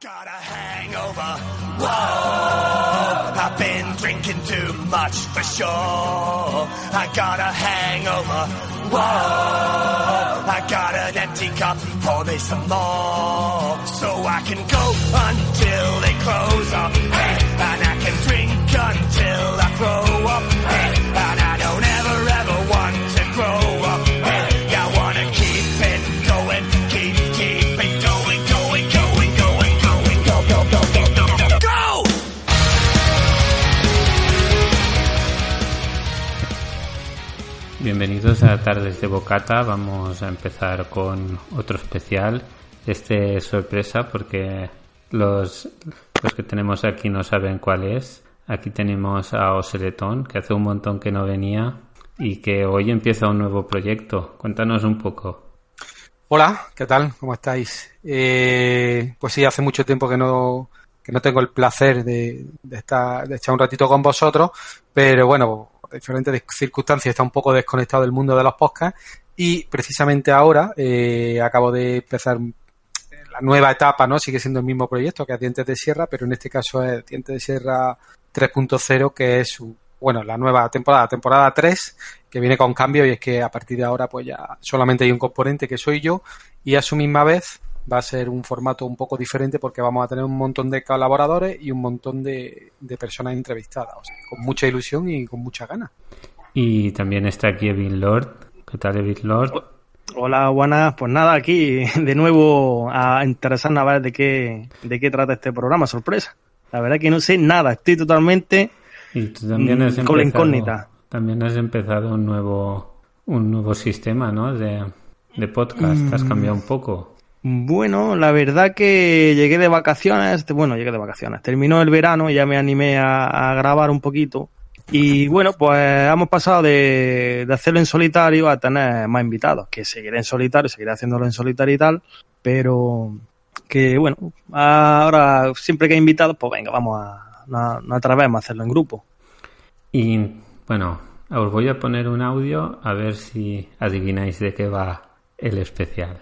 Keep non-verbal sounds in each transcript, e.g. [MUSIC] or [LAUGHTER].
got a hangover. Whoa, I've been drinking too much for sure. I got a hangover. Whoa, I got an empty cup. Pour me some more, so I can go until they close up. Hey, and I can drink until I throw up. Bienvenidos a Tardes de Bocata. Vamos a empezar con otro especial. Este es sorpresa porque los, los que tenemos aquí no saben cuál es. Aquí tenemos a Oseletón, que hace un montón que no venía y que hoy empieza un nuevo proyecto. Cuéntanos un poco. Hola, ¿qué tal? ¿Cómo estáis? Eh, pues sí, hace mucho tiempo que no, que no tengo el placer de, de, estar, de echar un ratito con vosotros, pero bueno, diferentes circunstancias está un poco desconectado del mundo de los podcasts y precisamente ahora eh, acabo de empezar la nueva etapa, ¿no? Sigue siendo el mismo proyecto que es Dientes de Sierra, pero en este caso es Dientes de Sierra 3.0, que es su, bueno, la nueva temporada, temporada 3, que viene con cambio y es que a partir de ahora pues ya solamente hay un componente que soy yo y a su misma vez va a ser un formato un poco diferente porque vamos a tener un montón de colaboradores y un montón de, de personas entrevistadas, o sea, con mucha ilusión y con mucha ganas. Y también está aquí Evin Lord. ¿Qué tal, Evin Lord? Hola, buenas. Pues nada, aquí de nuevo a interesarnos a ver de qué, de qué trata este programa, sorpresa. La verdad que no sé nada, estoy totalmente Y tú también has mm, con la empezado- incógnita. También has empezado un nuevo, un nuevo sistema, ¿no? De, de podcast. Has Mm. cambiado un poco. Bueno, la verdad que llegué de vacaciones, bueno, llegué de vacaciones, terminó el verano y ya me animé a, grabar un poquito. Y bueno, pues hemos pasado de, hacerlo en solitario a tener más invitados, que seguiré en solitario, seguiré haciéndolo en solitario y tal, pero que bueno, ahora siempre que hay invitados, pues venga, vamos a, no, no a hacerlo en grupo. Y bueno, os voy a poner un audio a ver si adivináis de qué va el especial.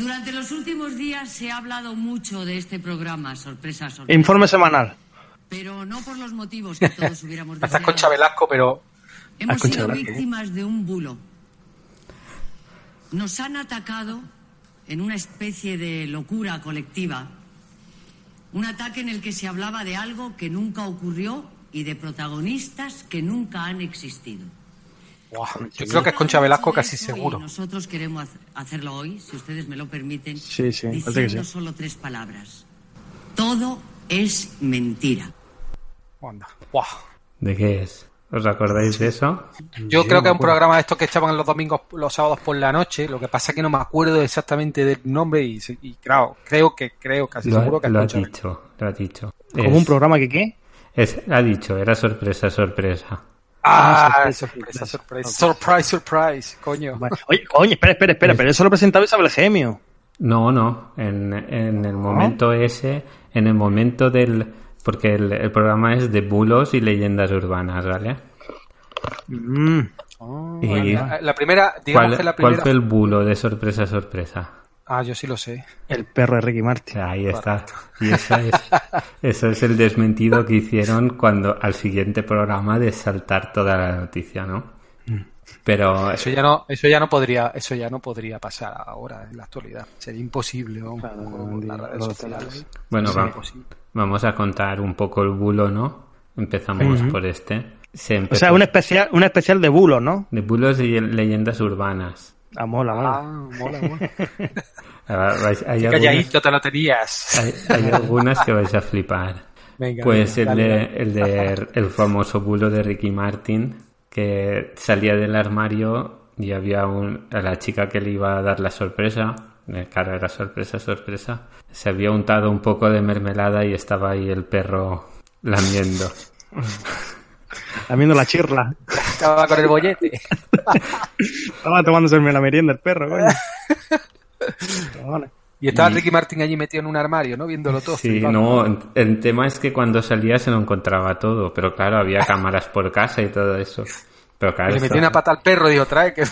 Durante los últimos días se ha hablado mucho de este programa, sorpresa, sorpresa. Informe semanal. Pero no por los motivos que todos [LAUGHS] hubiéramos Estás deseado. Concha Velasco, pero Hemos sido Velasco. víctimas de un bulo. Nos han atacado en una especie de locura colectiva. Un ataque en el que se hablaba de algo que nunca ocurrió y de protagonistas que nunca han existido. Buah, yo creo que es Concha Velasco casi seguro. nosotros queremos hac- hacerlo hoy, si ustedes me lo permiten, Sí, sí, parece que diciendo sí. solo tres palabras. Todo es mentira. Anda. Buah. ¿De qué es? ¿Os acordáis de eso? Yo creo que es un programa de estos que echaban los domingos, los sábados por la noche. Lo que pasa es que no me acuerdo exactamente del nombre y, y claro, creo que, creo casi Lo, seguro que es lo ha Concha Velasco. dicho, lo ha dicho. Como Es- un programa que qué? es- ha dicho, era sorpresa, sorpresa. Ah, Ah, sorpresa, sorpresa, sorpresa, surprise, surprise, coño. Oye, coño, espera, espera, espera, pero eso lo presentaba Isabel Gemio. No, no, en, en el momento ese, en el momento del... Porque el, el programa es de bulos y leyendas urbanas, ¿vale? Mm. Y La, la primera, digamos ¿cuál, que la cuál primera. fue el bulo de sorpresa, sorpresa? Ah, yo sí lo sé. El perro de Ricky Martin. Ahí está. Y esa es, eso es el desmentido que hicieron cuando al siguiente programa de saltar toda la noticia, ¿no? Pero Eso ya no, eso ya no podría, eso ya no podría pasar ahora en la actualidad. Sería imposible ¿no? Claro, con las redes lo sociales. bueno, Sería va- imposible. vamos a contar un poco el bulo, ¿no? Empezamos por este. Se O sea, un especial, un especial de bulos, ¿no? de bulos y leyendas urbanas. Ah, mola, mola. Ah, mola, mola. [LAUGHS] Vais- Hay, algunas, Calladito te lo tenías. hay- hay algunas que vais a flipar. Venga, Pues venga, el, dale, de, dale. el de el famoso bulo de Ricky Martin, que salía del armario y había un, a la chica que le iba a dar la sorpresa, claro, era sorpresa, sorpresa, se había untado un poco de mermelada y estaba ahí el perro lamiendo. [LAUGHS] Lamiendo la chirla. Estaba con el bollete. Estaba tomándose la merienda el perro, coño. [LAUGHS] Y estaba Y- Ricky Martin allí metido en un armario, ¿no? Viéndolo todo. Sí, flipando. no, el tema es que cuando salía se lo encontraba todo, pero claro, había cámaras por casa y todo eso. Pero claro, le metió una pata al perro y dijo, trae que...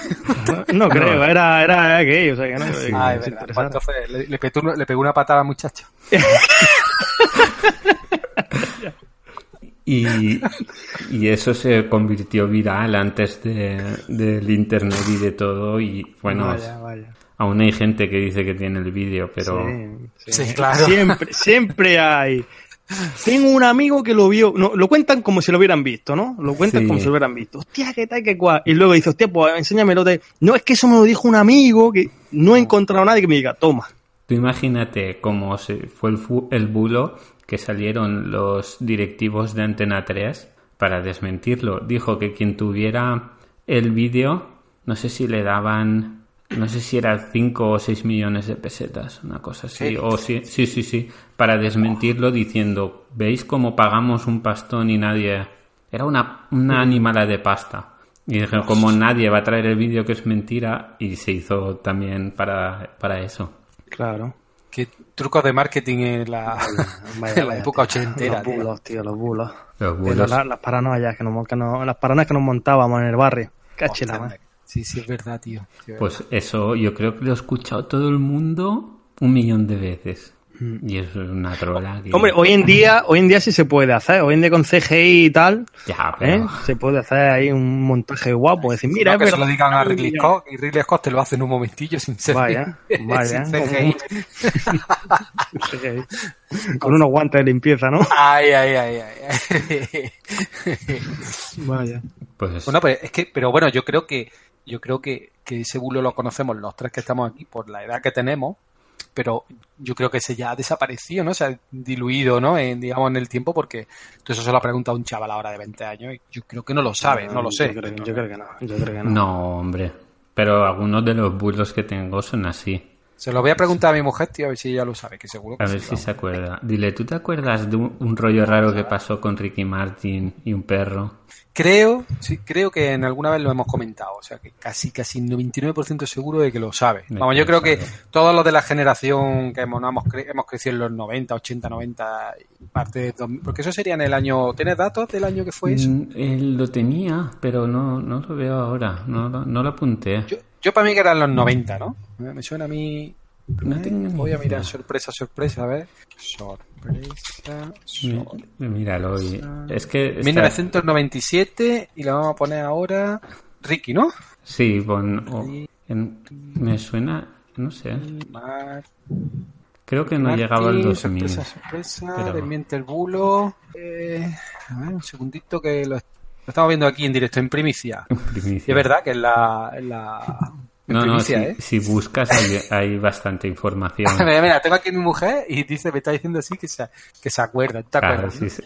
No creo, era, era gay, o sea que no. que Ah, es verdad. entonces le, le petó- le pegó una pata a la muchacha. [LAUGHS] Y, y eso se convirtió viral antes de, del internet y de todo. Y bueno, Vaya, vaya. aún hay gente que dice que tiene el vídeo, pero Sí, Sí, claro. Siempre, siempre hay. Tengo un amigo que lo vio, no, lo cuentan como si lo hubieran visto, ¿no? Lo cuentan Sí. como si lo hubieran visto. Hostia, qué tal, qué cual. Y luego dice, hostia, pues enséñamelo de. No, es que eso me lo dijo un amigo que no he encontrado a nadie que me diga, toma. tú imagínate cómo se fue el, fu- el bulo que salieron los directivos de Antena 3 para desmentirlo. Dijo que quien tuviera el vídeo, no sé si le daban, no sé si era 5 o 6 millones de pesetas, una cosa así. O sí, sí, sí, sí, para desmentirlo diciendo, ¿veis cómo pagamos un pastón y nadie... Era una, una animala de pasta. Y dije, como nadie va a traer el vídeo que es mentira, y se hizo también para, para eso. Claro. Qué trucos de marketing en la, [LAUGHS] Vaya, en la vaya, época tío. ochentera. Los bulos, tío, los bulos. Los Pero bulos. la- las paranoias que nos, que nos- las paranoias que nos montábamos en el barrio. Cachela. Sí, sí, es verdad, tío. Sí, Pues eso yo creo que lo ha escuchado todo el mundo un millón de veces. Y eso es una trola. que-. Hombre, hoy en día, [LAUGHS] hoy en día sí se puede hacer. Hoy en día con CGI y tal, Ya, ¿eh? pero... se puede hacer ahí un montaje guapo. Decir, mira, No, que es se lo digan a Ridley Scott y Ridley Scott te lo hace en un momentillo sin ser Vaya, [LAUGHS] vaya. sin CGI. CGI. Con unos guantes de limpieza, ¿no? Ay, ay, ay, ay. [LAUGHS] Vaya. Pues bueno, pero es que, pero bueno, yo creo que yo creo que, que ese bulo lo conocemos los tres que estamos aquí por la edad que tenemos, pero yo creo que ese ya ha desaparecido, ¿no? Se ha diluido, ¿no? En, digamos, en el tiempo, porque tú eso se lo has preguntado un chaval ahora de 20 años y yo creo que no lo sabe, no lo sé. Yo creo, yo creo que no. Yo creo que no. no, hombre. Pero algunos de los bulos que tengo son así. Se lo voy a preguntar a mi mujer, tío, a ver si ella lo sabe, que seguro que A ver sí, si se acuerda. Dile, ¿tú te acuerdas de un, un rollo raro que pasó con Ricky Martin y un perro? Creo, sí, creo que en alguna vez lo hemos comentado, o sea que casi, casi 99% seguro de que lo sabe. Vamos, yo creo que todos los de la generación que hemos, no, hemos, cre- hemos crecido en los 90, 80, 90, y parte de 2000, porque eso sería en el año, ¿tienes datos del año que fue eso? Mm, Él lo tenía, pero no, no lo veo ahora. No, lo- no lo apunté. Yo, yo para mí que eran los 90, ¿no? Me suena a mí... No tengo ni Voy a mirar, sorpresa, sorpresa, a ver. Sorpresa, sorpresa. Míralo. y- Es que... está- 1997 y la vamos a poner ahora Ricky, ¿no? Sí, pon- o- en- me suena... No sé. Mar- Creo que no Martín, llegaba al 2000. Sorpresa, sorpresa, pero- desmiente el bulo. Eh, a ver, un segundito que lo, lo estamos viendo aquí en directo, en primicia. [LAUGHS] Primicia. Y es verdad que es la... la en No, no, si, primicia, ¿eh? si buscas hay, hay bastante información. [LAUGHS] mira, mira, tengo aquí a mi mujer y dice, me está diciendo así que se, que se acuerda. ¿Te Claro, acuerdas? sí, no? sí.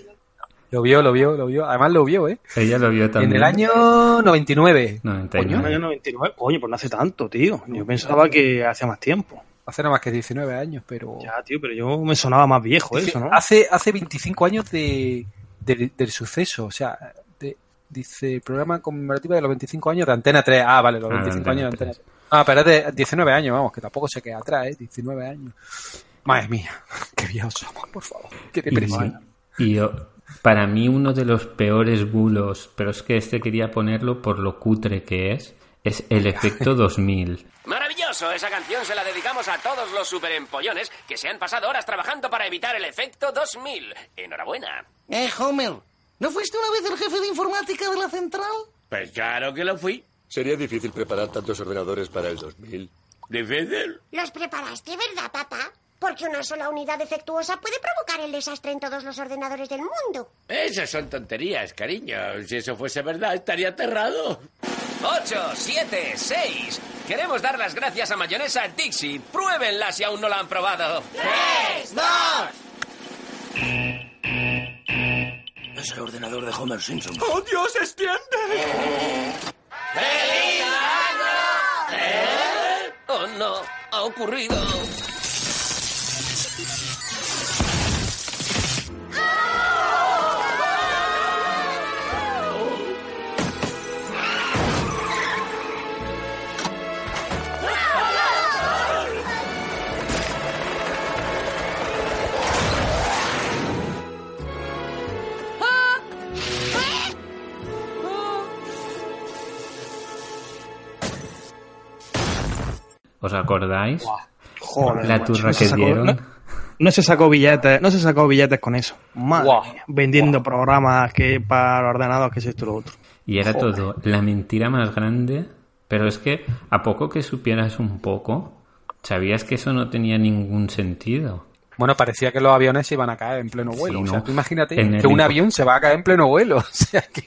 Lo vio, lo vio, lo vio. Además lo vio, ¿eh? Ella lo vio también. En el año 99. 99. Coño, año 99. Coño, pues no hace tanto, tío. Yo pensaba que hacía más tiempo. Hace nada más que 19 años, pero... Ya, tío, pero yo me sonaba más viejo eso, ¿no? Hace, hace 25 años de, del- del suceso, o sea, de- dice programa conmemorativo de los 25 años de Antena 3. Ah, vale, los Ah, de 25 años de Antena Antena 3. Ah, pero es de 19 años, vamos, que tampoco se queda atrás, ¿eh? 19 años. Madre mía, [LAUGHS] qué viejos somos, por favor. Qué depresión. Y, y yo- para mí uno de los peores bulos, pero es que este quería ponerlo por lo cutre que es, es el efecto [LAUGHS] 2000. Maravilloso, esa canción se la dedicamos a todos los superempollones que se han pasado horas trabajando para evitar el efecto 2000. Enhorabuena. Eh, Homer, ¿no fuiste una vez el jefe de informática de la central? Pues claro que lo fui. Sería difícil preparar tantos ordenadores para el 2000. Difícil. Los preparaste, ¿verdad, papá? Porque una sola unidad defectuosa puede provocar el desastre en todos los ordenadores del mundo. Esas son tonterías, cariño. Si eso fuese verdad, estaría aterrado. 8, 7, 6. Queremos dar las gracias a Mayonesa Dixie. Pruébenla si aún no la han probado. ¡Tres, dos! Es el ordenador de Homer Simpson. ¡Oh, Dios, extiende! ¡Feliz año! ¿Eh? Oh, no. Ha ocurrido. ¿Os acordáis? Joder, La turra no se que sacó- dieron. No, no se sacó billetes, no se sacó billetes con eso. Madre Guau. mía, vendiendo programas que para ordenados que es esto y lo otro. Y era Joder. todo la mentira más grande. Pero es que a poco que supieras un poco, sabías que eso no tenía ningún sentido. Bueno, parecía que los aviones se iban a caer en pleno vuelo. Sí, o sea, ¿no? tú imagínate En que un avión se va a caer en pleno vuelo. [LAUGHS] O sea, que...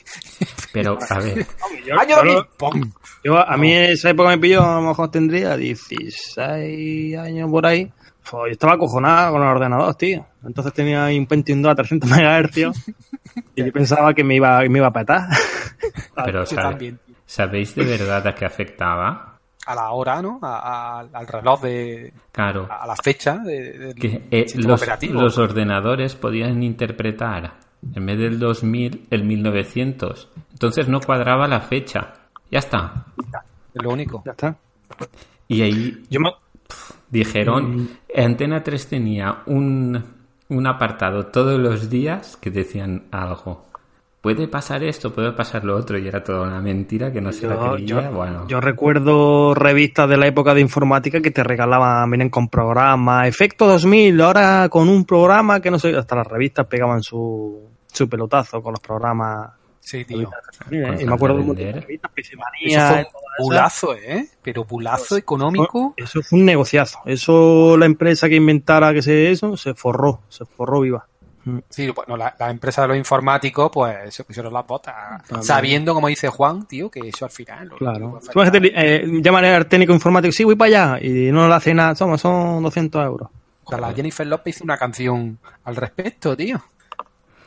Pero, a ver, [LAUGHS] ¡Año 2000! ¡Pum! Yo, a mí esa época me pilló, a lo mejor tendría 16 años por ahí. Pues yo estaba acojonado con el ordenador, tío. Entonces tenía ahí un Pentium 2 a 300 MHz y yo pensaba que me iba, me iba a petar. pero yo. ¿sabéis de verdad a qué afectaba? A la hora, ¿no? A- a- al reloj de... Claro, A la fecha de, que eh, los, operativo. los ordenadores podían interpretar en vez del 2000 el 1900. Entonces no cuadraba la fecha. Ya está. Es lo único. ya está. Y ahí Yo me, dijeron, Antena 3 tenía un, un apartado todos los días que decían algo. Puede pasar esto, puede pasar lo otro, y era toda una mentira que no se la yo, creía. yo- bueno, yo recuerdo revistas de la época de informática que te regalaban, vienen con programas, Efecto 2000, ahora con un programa que no sé, hasta las revistas pegaban su, su pelotazo con los programas. Sí, tío. Eh, y me acuerdo de un montón de vender. revistas, Eso fue un bulazo, ¿eh? Pero bulazo económico. Eso fue un negociazo. Eso, la empresa que inventara que se eso, se forró, se forró viva. Sí, bueno, la, la empresa de los informáticos, pues se pusieron las botas. Claro. Sabiendo, como dice Juan, tío, que eso al final. lo- Claro. Tú imagínate, eh, llaman al técnico informático, sí, voy para allá, y no le hace nada, toma, son 200 euros. La Jennifer López hizo una canción al respecto, tío.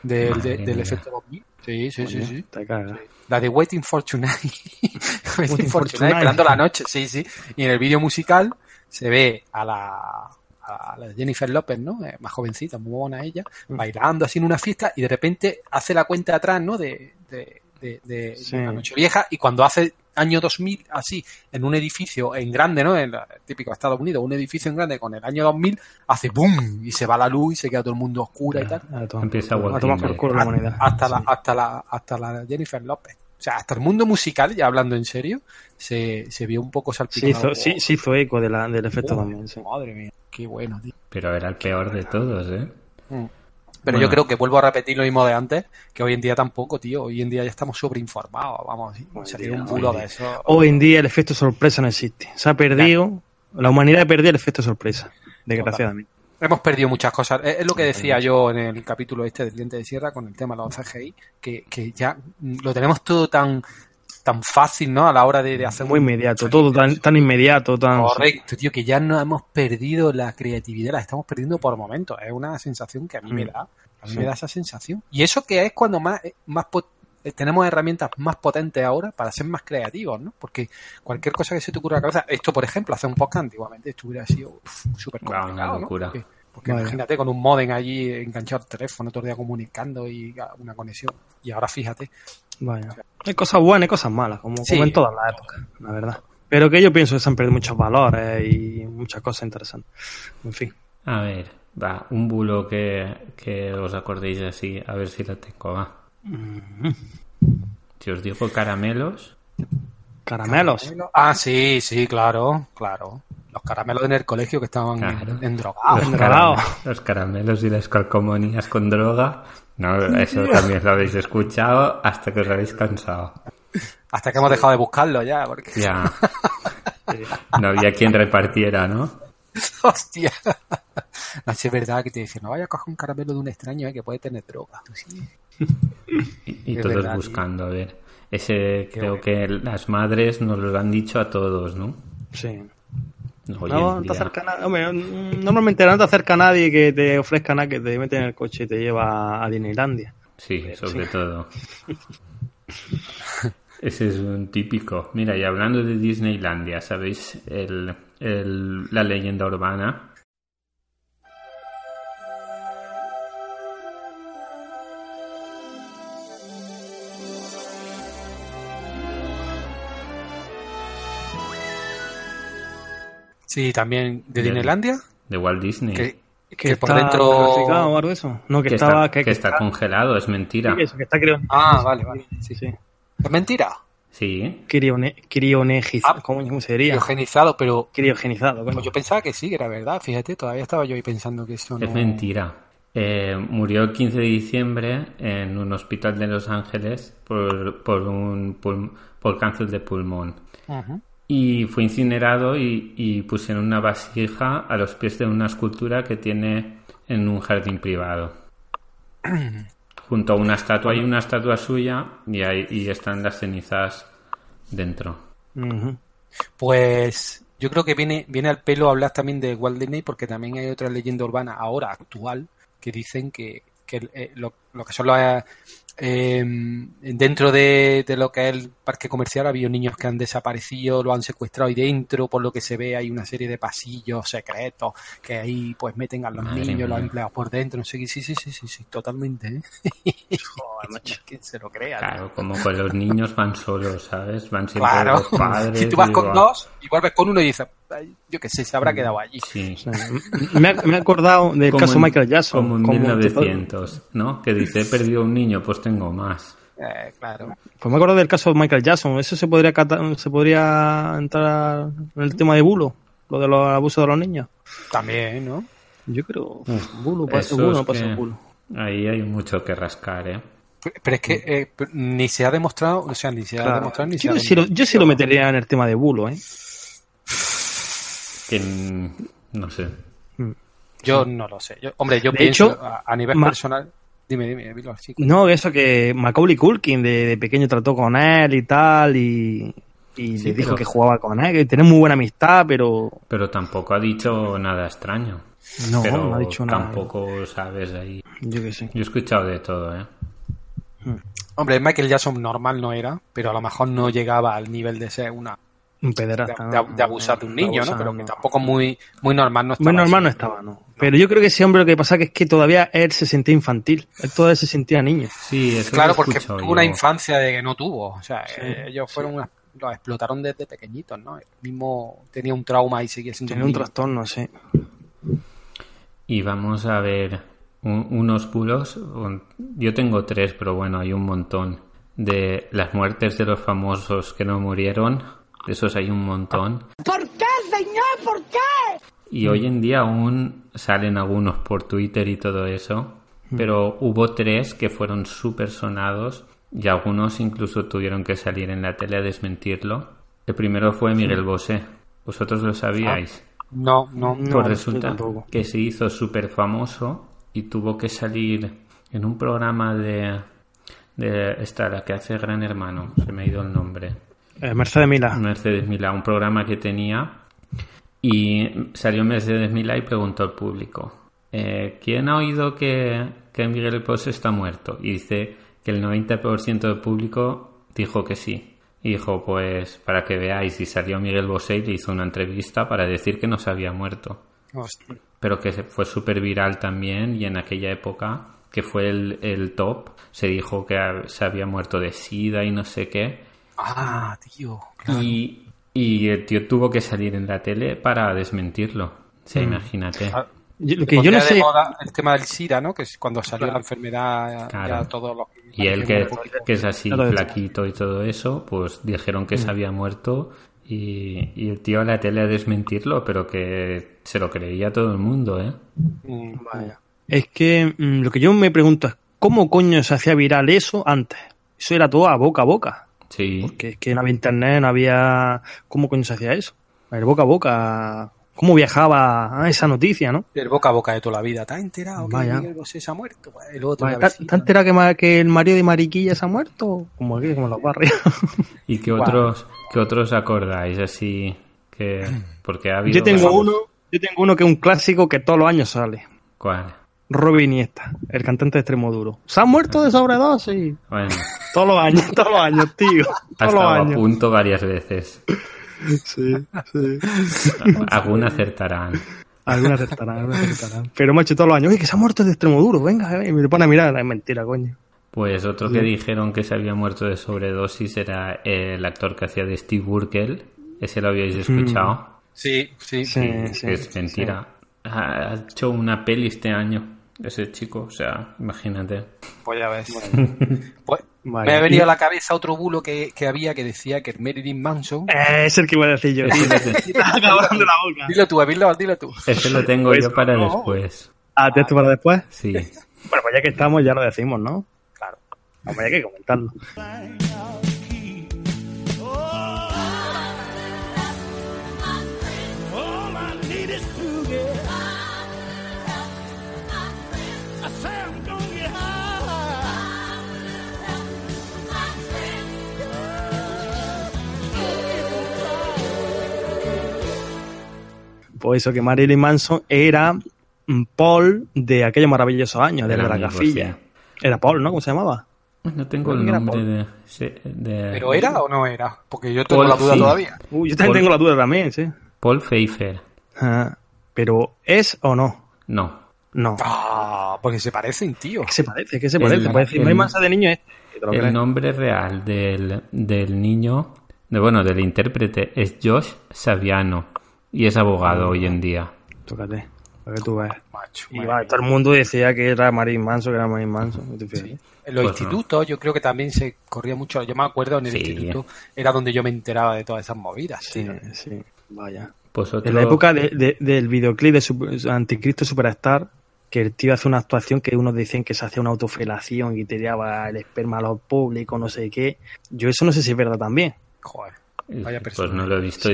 Del, de- del efecto 2000. Sí, sí, sí, sí. Te cagas. La de Waiting for Tonight. [LAUGHS] Waiting for Tonight. esperando la noche, sí, sí. Y en el vídeo musical se ve a la, a la Jennifer López, ¿no? Eh, más jovencita, muy buena ella, Mm. bailando así en una fiesta y de repente hace la cuenta atrás, ¿no? De, de, de, de, Sí. de la noche vieja y cuando hace año 2000, así, en un edificio en grande, ¿no? En la, típico Estados Unidos, un edificio en grande con el año 2000, hace boom y se va la luz y se queda todo el mundo oscura y tal. A Empieza a Walking tomar por Dead. culo la humanidad. Hasta, Sí. la, hasta, la, hasta la Jennifer López. O sea, hasta el mundo musical, ya hablando en serio, se, se vio un poco Sí salpicado. hizo, sí, sí hizo eco de la, del efecto Oh, también, sí. Madre mía, qué bueno, tío. pero era el peor de todos, ¿eh? Mm. Pero Bueno. yo creo que vuelvo a repetir lo mismo de antes, que hoy en día tampoco, tío. Hoy en día ya estamos sobreinformados, vamos. Sería un bulo de eso. Hoy en día el efecto sorpresa no existe. Se ha perdido, la humanidad ha perdido el efecto sorpresa, desgraciadamente. Hemos perdido muchas cosas. Es lo que decía yo en el capítulo este del diente de sierra con el tema de los CGI, que, que ya lo tenemos todo tan tan fácil, ¿no? A la hora de, de hacer Muy un- inmediato, todo tan, tan inmediato, tan... Correcto, tío, que ya no hemos perdido la creatividad, la estamos perdiendo por momentos. Es una sensación que a mí me Mm. da. A mí Sí. me da esa sensación. Y eso que es cuando más, eh, más pot- eh, tenemos herramientas más potentes ahora para ser más creativos, ¿no? Porque cualquier cosa que se te ocurra a la cabeza, esto por ejemplo, hacer un podcast antiguamente, esto hubiera sido súper complicado, una ¿no? locura. Porque, porque Vaya. imagínate con un modem allí enganchado al teléfono todo el día comunicando y una conexión. Y ahora fíjate, Vaya. Hay cosas buenas y cosas malas, como, Sí. como en todas las épocas, la verdad. Pero que yo pienso que se han perdido muchos valores y muchas cosas interesantes. En fin. A ver, va, un bulo que, que os acordéis así, a ver si lo tengo, va. Si os digo caramelos, Caramelos. Ah, sí, sí, claro, claro. Los caramelos en el colegio que estaban Claro. endrogados. los, drogado. los caramelos y las calcomanías con droga, no, eso también lo habéis escuchado hasta que os habéis cansado. Hasta que hemos dejado de buscarlo ya, porque... Ya. [LAUGHS] No había quien repartiera, ¿no? Hostia. No, es verdad que te dicen, no vaya a coger un caramelo de un extraño eh, que puede tener droga. Sí. Y, y todos verdad, buscando, a ver. Ese creo bueno. que las madres nos lo han dicho a todos, ¿no? Sí. No, no te acerca na- hombre, normalmente no te acerca nadie que te ofrezca nada, que te mete en el coche y te lleva a Disneylandia. Sí, sobre sí. todo. [LAUGHS] Ese es un típico. Mira, y hablando de Disneylandia, ¿sabéis el, el- la leyenda urbana? Sí, también de Ya. Disneylandia, De Walt Disney. que, Que, que por está dentro... o algo de eso. No, que, que estaba... está, que está congelado, es mentira. sí, eso, que está creo. Ah, vale, vale. Sí, sí. ¿Es mentira? Sí. Crione, crionegizado, Ah, ¿cómo, se diría? Criogenizado, pero Criogenizado, coño. pues yo pensaba que sí, que era verdad. Fíjate, todavía estaba yo ahí pensando que eso no... Es mentira. Eh, murió el 15 de diciembre en un hospital de Los Ángeles por, por un pul- por cáncer de pulmón. Ujú. Y fue incinerado y, y pusieron una vasija a los pies de una escultura que tiene en un jardín privado. [CLEARS THROAT] Junto a una estatua hay una estatua suya y, hay, y están las cenizas dentro. Pues yo creo que viene, viene al pelo hablar también de Walt Disney porque también hay otra leyenda urbana ahora actual que dicen que, que eh, lo, lo que son los eh, em, dentro de, de lo que es el parque comercial ha habido niños que han desaparecido, lo han secuestrado y dentro, por lo que se ve, hay una serie de pasillos secretos que ahí pues meten a los Madre niños, los empleados por dentro, no sé qué, sí, sí, sí, sí, sí, totalmente, ¿eh? Joder, [LAUGHS] macho. ¿Quién se lo crea? Claro, como con los niños van solos, ¿sabes? Van siempre Claro. los padres. [LAUGHS] Si tú vas con va- dos y vuelves con uno y dices, "Ay, yo qué sé, se habrá quedado allí. Sí. Me, ha- me he acordado del Como caso en- Michael Jackson. Como en como- 1900, ¿no? Que dice, he perdido un niño, pues tengo más. Eh, claro. Pues me acuerdo del caso de Michael Jackson. Eso se podría se podría entrar en el tema de bulo, lo de los abusos de los niños. También, ¿no? Yo creo, bulo, pasa bulo, es no pasa bulo. Ahí hay mucho que rascar, ¿eh? Pero es que eh, ni se ha demostrado, o sea, ni se ha Claro. demostrado ni se Yo, ha sí lo, yo sí lo metería en el tema de bulo, ¿eh? Que mm, no sé. Yo no lo sé. Yo- hombre, yo De pienso hecho, a, a nivel ma- personal. Dime, dime, así. No, eso que Macaulay Culkin de, de pequeño trató con él y tal, y, y Sí, le dijo pero- que jugaba con él, que tenía muy buena amistad, pero Pero tampoco ha dicho nada extraño. no, Pero no ha dicho nada. tampoco sabes ahí. Yo qué sé. Yo he escuchado de todo, ¿eh? Hombre, Michael Jackson normal no era, pero a lo mejor no llegaba al nivel de ser una Un de, pederasta. de- de abusar de un niño, ¿no? Pero que tampoco muy muy normal no estaba. Muy normal no estaba, ¿no? Pero yo creo que ese hombre lo que pasa que es que todavía él se sentía infantil. Él todavía se sentía niño. Sí, eso Claro, porque tuvo una infancia de que no tuvo. O sea, eh, ellos fueron una- los explotaron desde pequeñitos, ¿no? El mismo tenía un trauma y seguía siendo Tenía un trastorno, sí. Y vamos a ver un- unos bulos. Yo tengo tres, pero bueno, hay un montón. De las muertes de los famosos que no murieron. De esos hay un montón. ¿Por qué, señor? ¿Por qué? Y hoy en día aún salen algunos por Twitter y todo eso. Pero hubo tres que fueron súper sonados. Y algunos incluso tuvieron que salir en la tele a desmentirlo. El primero fue Miguel Bosé. ¿Vosotros lo sabíais? No, no. No, Pues resulta que se hizo súper famoso y tuvo que salir en un programa de, de esta, la que hace Gran Hermano, se me ha ido el nombre, Mercedes Milá. Mercedes Milá, un programa que tenía y salió Mercedes Milá y preguntó al público, eh, ¿quién ha oído que, que Miguel Bosé está muerto? Y dice que el 90% del público dijo que sí. Y dijo, pues para que veáis, y salió Miguel Bosé y le hizo una entrevista para decir que no se había muerto Hostia. pero que fue súper viral también y en aquella época que fue el, el top se dijo que se había muerto de sida y no sé qué Ah, tío. y, y el tío tuvo que salir en la tele para desmentirlo o sea, imagínate Ah, Yo- lo que yo no sé. moda el tema del SIDA, ¿no? Que es cuando salió la enfermedad Claro. ya todos los y él que, que es así Claro, flaquito y todo eso pues dijeron que se había muerto y, y el tío a la tele a desmentirlo pero que se lo creía todo el mundo ¿eh? Mm, Es que mm, lo que yo me pregunto es, ¿cómo coño se hacía viral eso antes? Eso era todo a boca a boca. Sí Porque es que no había internet, no había... ¿Cómo coño se hacía eso? Ver, boca a boca. ¿Cómo viajaba a esa noticia, no? El boca a boca de toda la vida. ¿Te has enterado que Vaya. Miguel Bosé se ha muerto? Pues, el otro Vale, la ¿Te has enterado que, que el marido de Mariquilla se ha muerto? Como aquí, como en los barrios. ¿Y qué otros, qué otros acordáis así que porque ha habido yo tengo uno, yo tengo uno que es un clásico que todos los años sale. ¿Cuál? Robin Iniesta, el cantante de extremo duro. Se ha muerto de sobredosis. Bueno, Todos los años, todos los años, tío. ha Todos los estado a años. punto varias veces. Sí, sí. Alguna acertarán. Algunas acertarán, algunas acertarán. Pero macho, todos los años, oye, que se ha muerto de extremo duro, venga, eh", y me lo pone a mirar, es mentira, coño. Pues otro que dijeron que se había muerto de sobredosis era el actor que hacía de Steve Urkel. Ese lo habíais escuchado. Sí, sí. Sí, Que sí, es mentira. Ha hecho una peli este año, ese chico. O sea, imagínate. Pues ya ves. [LAUGHS] pues, Me ha venido a la cabeza otro bulo que, que había que decía que el Marilyn Manson. Eh, es el que iba a decir yo. [LAUGHS] dilo tú, Avilón, dilo tú. Ese lo tengo yo para después. Ah, ¿te esto para después? Sí. Bueno, pues ya que estamos, ya lo decimos, ¿no? Claro. Vamos, hay que comentarlo. Pues eso, que Marilyn Manson era mm, Paul de aquellos maravillosos años, de la gafilla. Era Paul, ¿no? ¿Cómo se llamaba? No tengo el nombre de, ¿Pero era o no era? Porque yo tengo Paul, la duda sí. todavía. Uy, yo también Paul- tengo la duda también, sí. Paul Pfeiffer. Ah, Pero, ¿es o no? No. No. Ah, porque se parecen, tío. ¿Qué se parece? ¿Qué se El- parece? Puede decir, el- no hay masa de niño este. ¿Te lo El crees? nombre real del, del niño, de, bueno, del intérprete es Josh Saviano y es abogado hoy en día. Tócate, para que tú veas. Macho, Y todo el mundo decía que era Marilyn Manson, que era Marilyn Manson. ¿no te? En los Pues no. institutos yo creo que también se corría mucho. Yo me acuerdo en el Sí. instituto era donde yo me enteraba de todas esas movidas. Sí, sí, vaya. Pues otro, En la época de- de- del videoclip de Super- Anticristo Superstar, que el tío hace una actuación que unos dicen que se hacía una autofelación y tiraba el esperma a los públicos, no sé qué. Yo eso no sé si es verdad también. Joder. eh, Vaya pues persona. no lo he visto.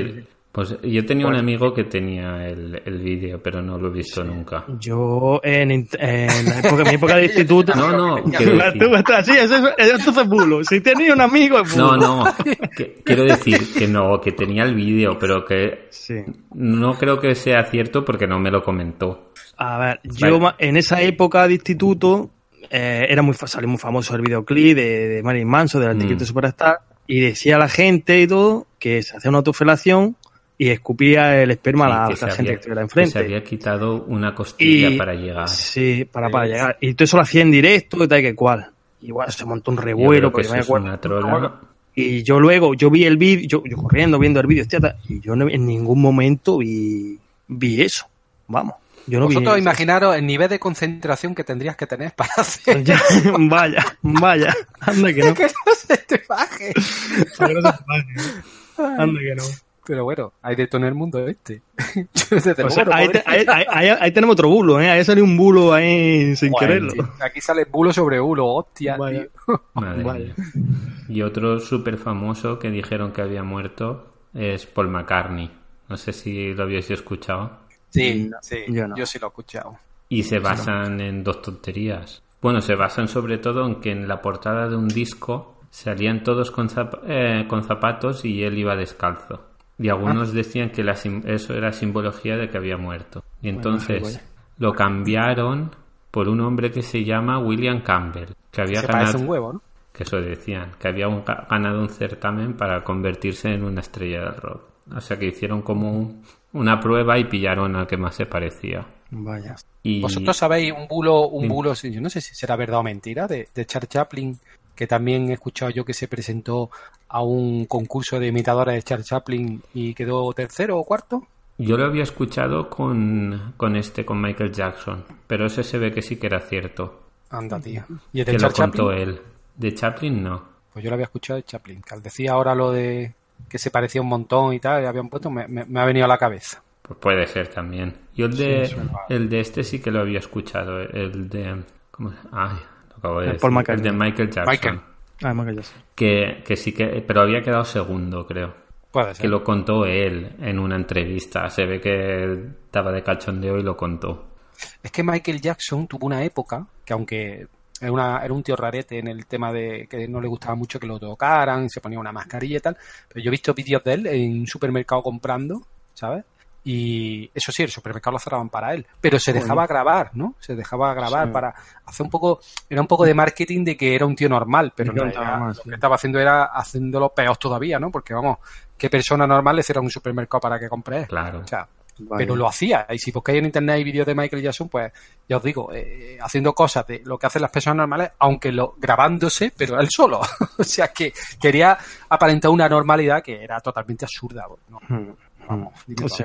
Pues yo tenía un amigo que tenía el, el vídeo, pero no lo he visto nunca. Yo en, en la época, mi época de instituto... No, no, [LAUGHS] Tú estás- sí, eso, es- eso es bulo. Si tenía un amigo es bulo. No, no, que- quiero decir que no, que tenía el vídeo, pero que Sí. no creo que sea cierto porque no me lo comentó. A ver, yo Vale. en esa época de instituto eh, era muy salió muy famoso el videoclip de, de Marilyn Manson, del Mm. Superstar, y decía a la gente y todo que se hacía una autofelación y escupía el esperma Sí, a la, que gente había- que estuviera que enfrente. se había quitado una costilla Y- para llegar. Sí, para, para llegar. Y todo eso lo hacía en directo y tal que cual. Igual se montó un revuelo, que yo me acuerdo. Y yo luego, yo vi el vídeo, yo, yo corriendo viendo el vídeo, y yo no- en ningún momento vi, vi eso. Vamos, yo no Vosotros vi eso. imaginaros el nivel de concentración que tendrías que tener [LAUGHS] para hacer Ya, [LAUGHS] vaya, vaya, anda que no. que no se te baje. Para que no se te baje. Anda que no. Pero bueno, hay de todo en el mundo este. [LAUGHS] Yo desde O sea, luego no ahí, te- ahí- ahí- ahí- ahí tenemos otro bulo, ¿eh? Ahí salió un bulo ahí sin quererlo. tío. Aquí sale bulo sobre bulo, hostia, Vaya. tío. [LAUGHS] Madre Vaya. mía. Y otro súper famoso que dijeron que había muerto es Paul McCartney. No sé si lo habéis escuchado. Sí, sí, yo no. yo sí lo he escuchado. Y se basan en dos tonterías. Bueno, se basan sobre todo en que en la portada de un disco salían todos con, zap- eh, con zapatos y él iba descalzo. Y algunos decían que la sim- eso era simbología de que había muerto. Y entonces vaya. lo cambiaron por un hombre que se llama William Campbell, que había Se ganado, un huevo, ¿no? que eso decían, que había un- ganado un certamen para convertirse en una estrella del rock. O sea que hicieron como un- una prueba y pillaron al que más se parecía. Vaya. Y Vosotros sabéis un bulo, un bulo, sí, yo no sé si será verdad o mentira, de, de Charles Chaplin, que también he escuchado yo que se presentó a un concurso de imitadores de Charles Chaplin y quedó tercero o cuarto. Yo lo había escuchado con, con este, con Michael Jackson, pero ese se ve que sí que era cierto, Anda, tío. ¿Y el de que lo contó Chaplin? él. De Chaplin no. Pues yo lo había escuchado de Chaplin, que al decir ahora lo de que se parecía un montón y tal, y habían puesto, me, me- me ha venido a la cabeza. Pues puede ser también. Yo el de, Sí, el de este sí que lo había escuchado, el de... ¿Cómo se- Ay, decir. Paul El McCartney. de Michael Jackson. Michael. Además que. Que, que sí que... Pero había quedado segundo, creo. Puede ser. Que lo contó él en una entrevista. Se ve que estaba de cachondeo y lo contó. Es que Michael Jackson tuvo una época que aunque era, una- era un tío rarete en el tema de que no le gustaba mucho que lo tocaran, se ponía una mascarilla y tal, pero yo he visto vídeos de él en un supermercado comprando, ¿sabes? Y eso sí, el supermercado lo cerraban para él, pero se dejaba grabar, ¿no? Se dejaba grabar Sí. para hacer un poco, era un poco de marketing de que era un tío normal, pero era normal, lo sí. que estaba haciendo era haciéndolo peor todavía, ¿no? Porque vamos, ¿qué persona normal le cierra un supermercado para que compre? Claro. O sea, pero lo hacía. Y si buscáis en internet hay vídeos de Michael Jackson, pues ya os digo, eh, haciendo cosas de lo que hacen las personas normales, aunque lo grabándose, pero él solo. [LAUGHS] o sea que quería aparentar una normalidad que era totalmente absurda. ¿no? Mm, Vamos,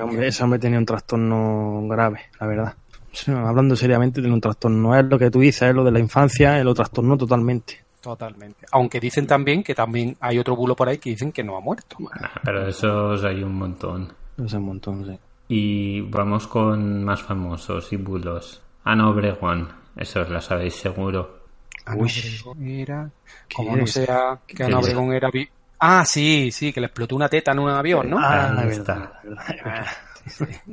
hombre, ese hombre tenía un trastorno grave, la verdad. O sea, hablando seriamente, tiene un trastorno. Es lo que tú dices, es lo de la infancia, él lo trastornó totalmente. Totalmente. Aunque dicen también que también hay otro bulo por ahí que dicen que no ha muerto. Pero esos hay un montón. Es un montón, sí. Y vamos con más famosos y bulos. Ana Obregón, esos la sabéis seguro. Ana Uy. Obregón era. ¿Qué Como no es? sea que ¿Qué Ana es? Obregón era. vi- Ah, sí, sí, que le explotó una teta en un avión, ¿no? Ah, Ahí es verdad, verdad. [LAUGHS]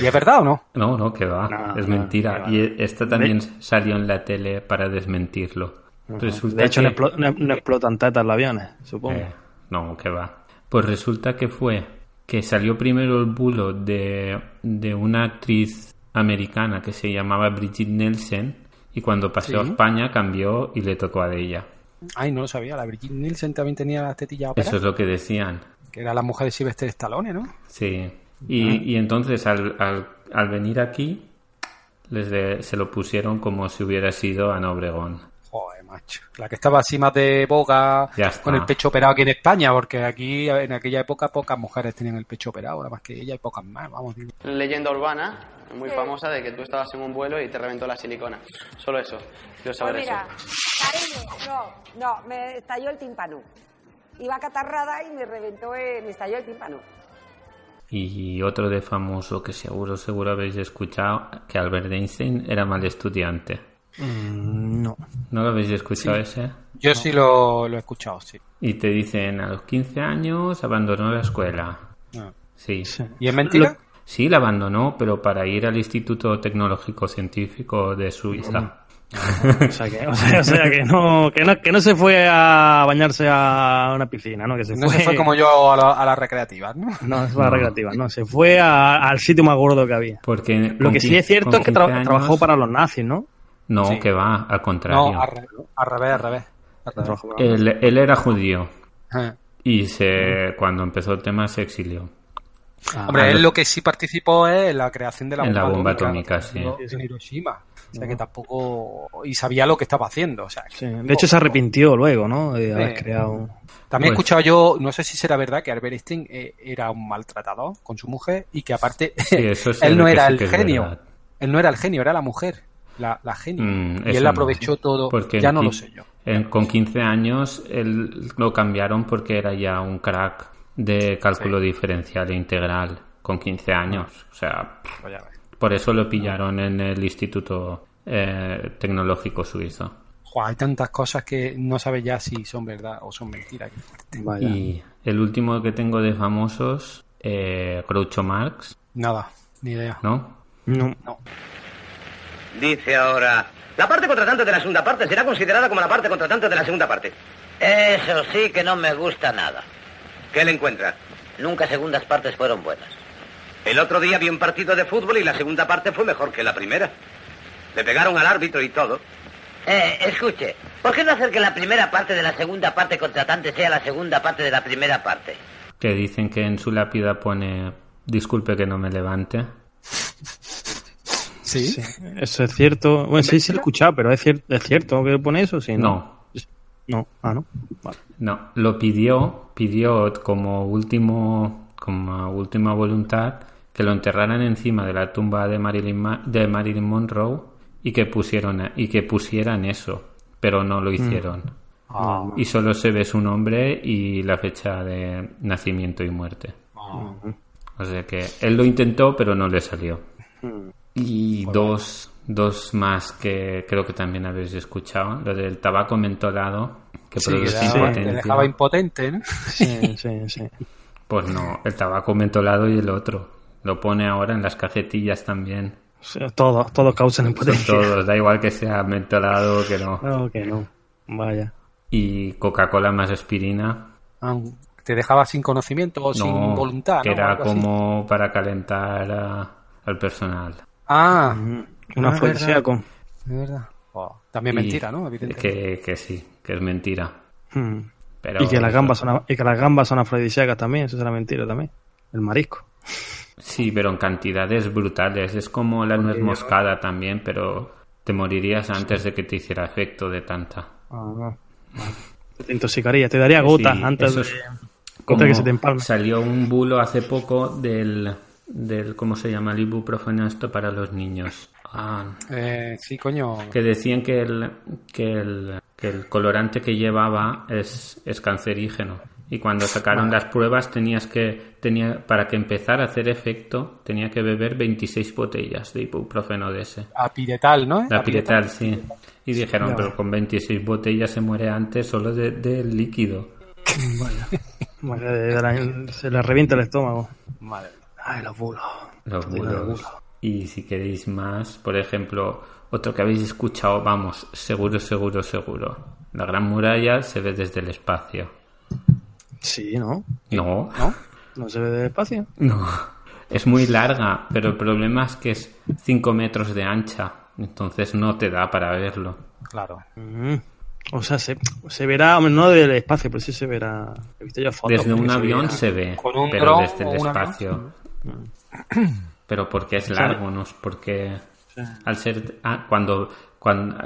¿Y es verdad o no? No, no, que va, No, es no, mentira. va. Y esta también salió en la tele para desmentirlo. Resulta De hecho, no, que- explo- no- no explotan tetas los aviones, supongo. Eh, no, que va. Pues resulta que fue que salió primero el bulo de, de una actriz americana que se llamaba Bridget Nielsen y cuando pasó a. España cambió y le tocó a ella. Ay, no lo sabía. La Brigitte Nielsen también tenía las tetillas operadas, Eso es lo que decían. que era la mujer de Sylvester Stallone, ¿no? Sí. Y, y entonces al, al, al venir aquí les de- se lo pusieron como si hubiera sido Ana Obregón. Joder, macho. La que estaba así más de boga, con el pecho operado aquí en España, porque aquí en aquella época pocas mujeres tenían el pecho operado, nada más que ella y pocas más, vamos. leyenda urbana muy famosa de que tú estabas en un vuelo y te reventó la silicona. Solo eso. Quiero saber Pues mira, eso. cariño, no, no, me estalló el tímpano. Iba catarrada y me reventó, eh, me estalló el tímpano. Y otro de famoso que seguro, seguro habéis escuchado, que Albert Einstein era mal estudiante. Mm, no. ¿No lo habéis escuchado ese? Yo sí lo, lo he escuchado, sí. Y te dicen, a los 15 años abandonó la escuela. Ah. Sí. ¿Y es mentira? Sí, la abandonó, pero para ir al Instituto Tecnológico Científico de Suiza. [LAUGHS] O sea que, o sea, o sea que no, que no, que no se fue a bañarse a una piscina, ¿no? Que se No fue, se fue como yo a, la- a las recreativas, ¿no? No, se fue a No. la recreativa, no, se fue a- al sitio más gordo que había. Porque Lo que sí es cierto es que 15 tra- años- trabajó para los nazis, ¿no? No, Sí. que va, al contrario. No, al, re- al revés, al revés. al él, él era judío Ah. y se cuando empezó el tema se exilió. Ah, Hombre, él lo- que sí participó es en la creación de la En bomba, la bomba atómica, sí. En Hiroshima. O sea que tampoco... Y sabía lo que estaba haciendo, o sea... que- Sí, De hecho, se arrepintió luego, ¿no? De haber Sí. creado. También he Pues- escuchado yo, no sé si será verdad, que Albert Einstein eh, era un maltratador con su mujer y que aparte Sí, eso [LAUGHS] sé él no era el genio. verdad. Él no era el genio, era la mujer, la, la genio. Mm, y él no. aprovechó todo. Porque ya no lo sé yo. en- con 15 años él lo cambiaron porque era ya un crack de cálculo diferencial e integral con 15 años. O sea, por eso lo pillaron en el Instituto eh, Tecnológico Suizo. Joder, hay tantas cosas que no sabes ya si son verdad o son mentiras. Y el último que tengo de famosos, eh, Groucho Marx, Nada, ni idea. ¿no? No. Dice ahora, la parte contratante de la segunda parte será considerada como la parte contratante de la segunda parte. Eso sí que no me gusta nada. ¿Qué le encuentra? Nunca segundas partes fueron buenas. El otro día vi un partido de fútbol y la segunda parte fue mejor que la primera. Le pegaron al árbitro y todo. Eh, escuche, ¿por qué no hacer que la primera parte de la segunda parte contratante sea la segunda parte de la primera parte? Que dicen que en su lápida pone, disculpe que no me levante. [LAUGHS] Sí. Eso es cierto. Bueno, sí, sí lo he escuchado, pero es, cier- es cierto que pone eso, sí. No, No. Ah, no. Vale. No, lo pidió, pidió como último, como última voluntad que lo enterraran encima de la tumba de Marilyn, Ma- de Marilyn Monroe y que pusieron y que pusieran eso, pero no lo hicieron. Ah, Y solo se ve su nombre y la fecha de nacimiento y muerte. O sea que él lo intentó, pero no le salió. Y dos, dos más que creo que también habéis escuchado. Lo del tabaco mentolado, que sí, produce que le dejaba impotente, ¿no? Sí, [LAUGHS] sí, sí. Pues no, el tabaco mentolado y el otro. Lo pone ahora en las cajetillas también. Todos, todos causan Son impotencia. todos, da igual que sea mentolado o que no. [LAUGHS] No, que no. Vaya. Y Coca-Cola más aspirina. Ah, Te dejaba sin conocimiento o sin No, voluntad, que ¿no? era Algo así. como para calentar a- al personal. Ah, Un Ah, es afrodisíaco. es verdad. Oh, también Y mentira, ¿no? Evidentemente. Que, que sí, que es mentira. Hmm. Pero y, que las gambas son, y que las gambas son afrodisíacas también, eso será mentira también. El marisco. Sí, pero en cantidades brutales. Es como la nuez moscada también, pero te morirías antes de que te hiciera efecto de tanta. Ah, no. Te intoxicaría, te daría gotas Sí, antes como de que se te empalme. Salió un bulo hace poco del, del ¿cómo se llama? El ibuprofeno esto para los niños. Ah, Eh, sí, coño. que decían que el, que el, que el colorante que llevaba es, es cancerígeno. Y cuando sacaron las pruebas tenías que, tenía, para que empezara a hacer efecto, tenía que beber 26 botellas de ibuprofeno de ese. Apiretal, ¿no? La piretal, sí. Y dijeron, pero con 26 botellas se muere antes solo de- del líquido. Bueno, [LAUGHS] de la- se le revienta el estómago. Madre. Ay, los bulos. Los Los bulos. bulos. Y si queréis más, por ejemplo, otro que habéis escuchado, vamos, seguro, seguro, seguro. La Gran Muralla se ve desde el espacio. Sí, ¿no? No, ¿No? No se ve del espacio. [LAUGHS] no. Es muy larga, pero el problema es que es 5 metros de ancha. Entonces no te da para verlo. Claro. Mm. O sea, se, se verá, no del espacio, pero sí se verá. He visto yo fotos. Desde un se avión se ve, Con un pero desde el espacio. Pero porque es largo, no es porque al ser ah, cuando cuando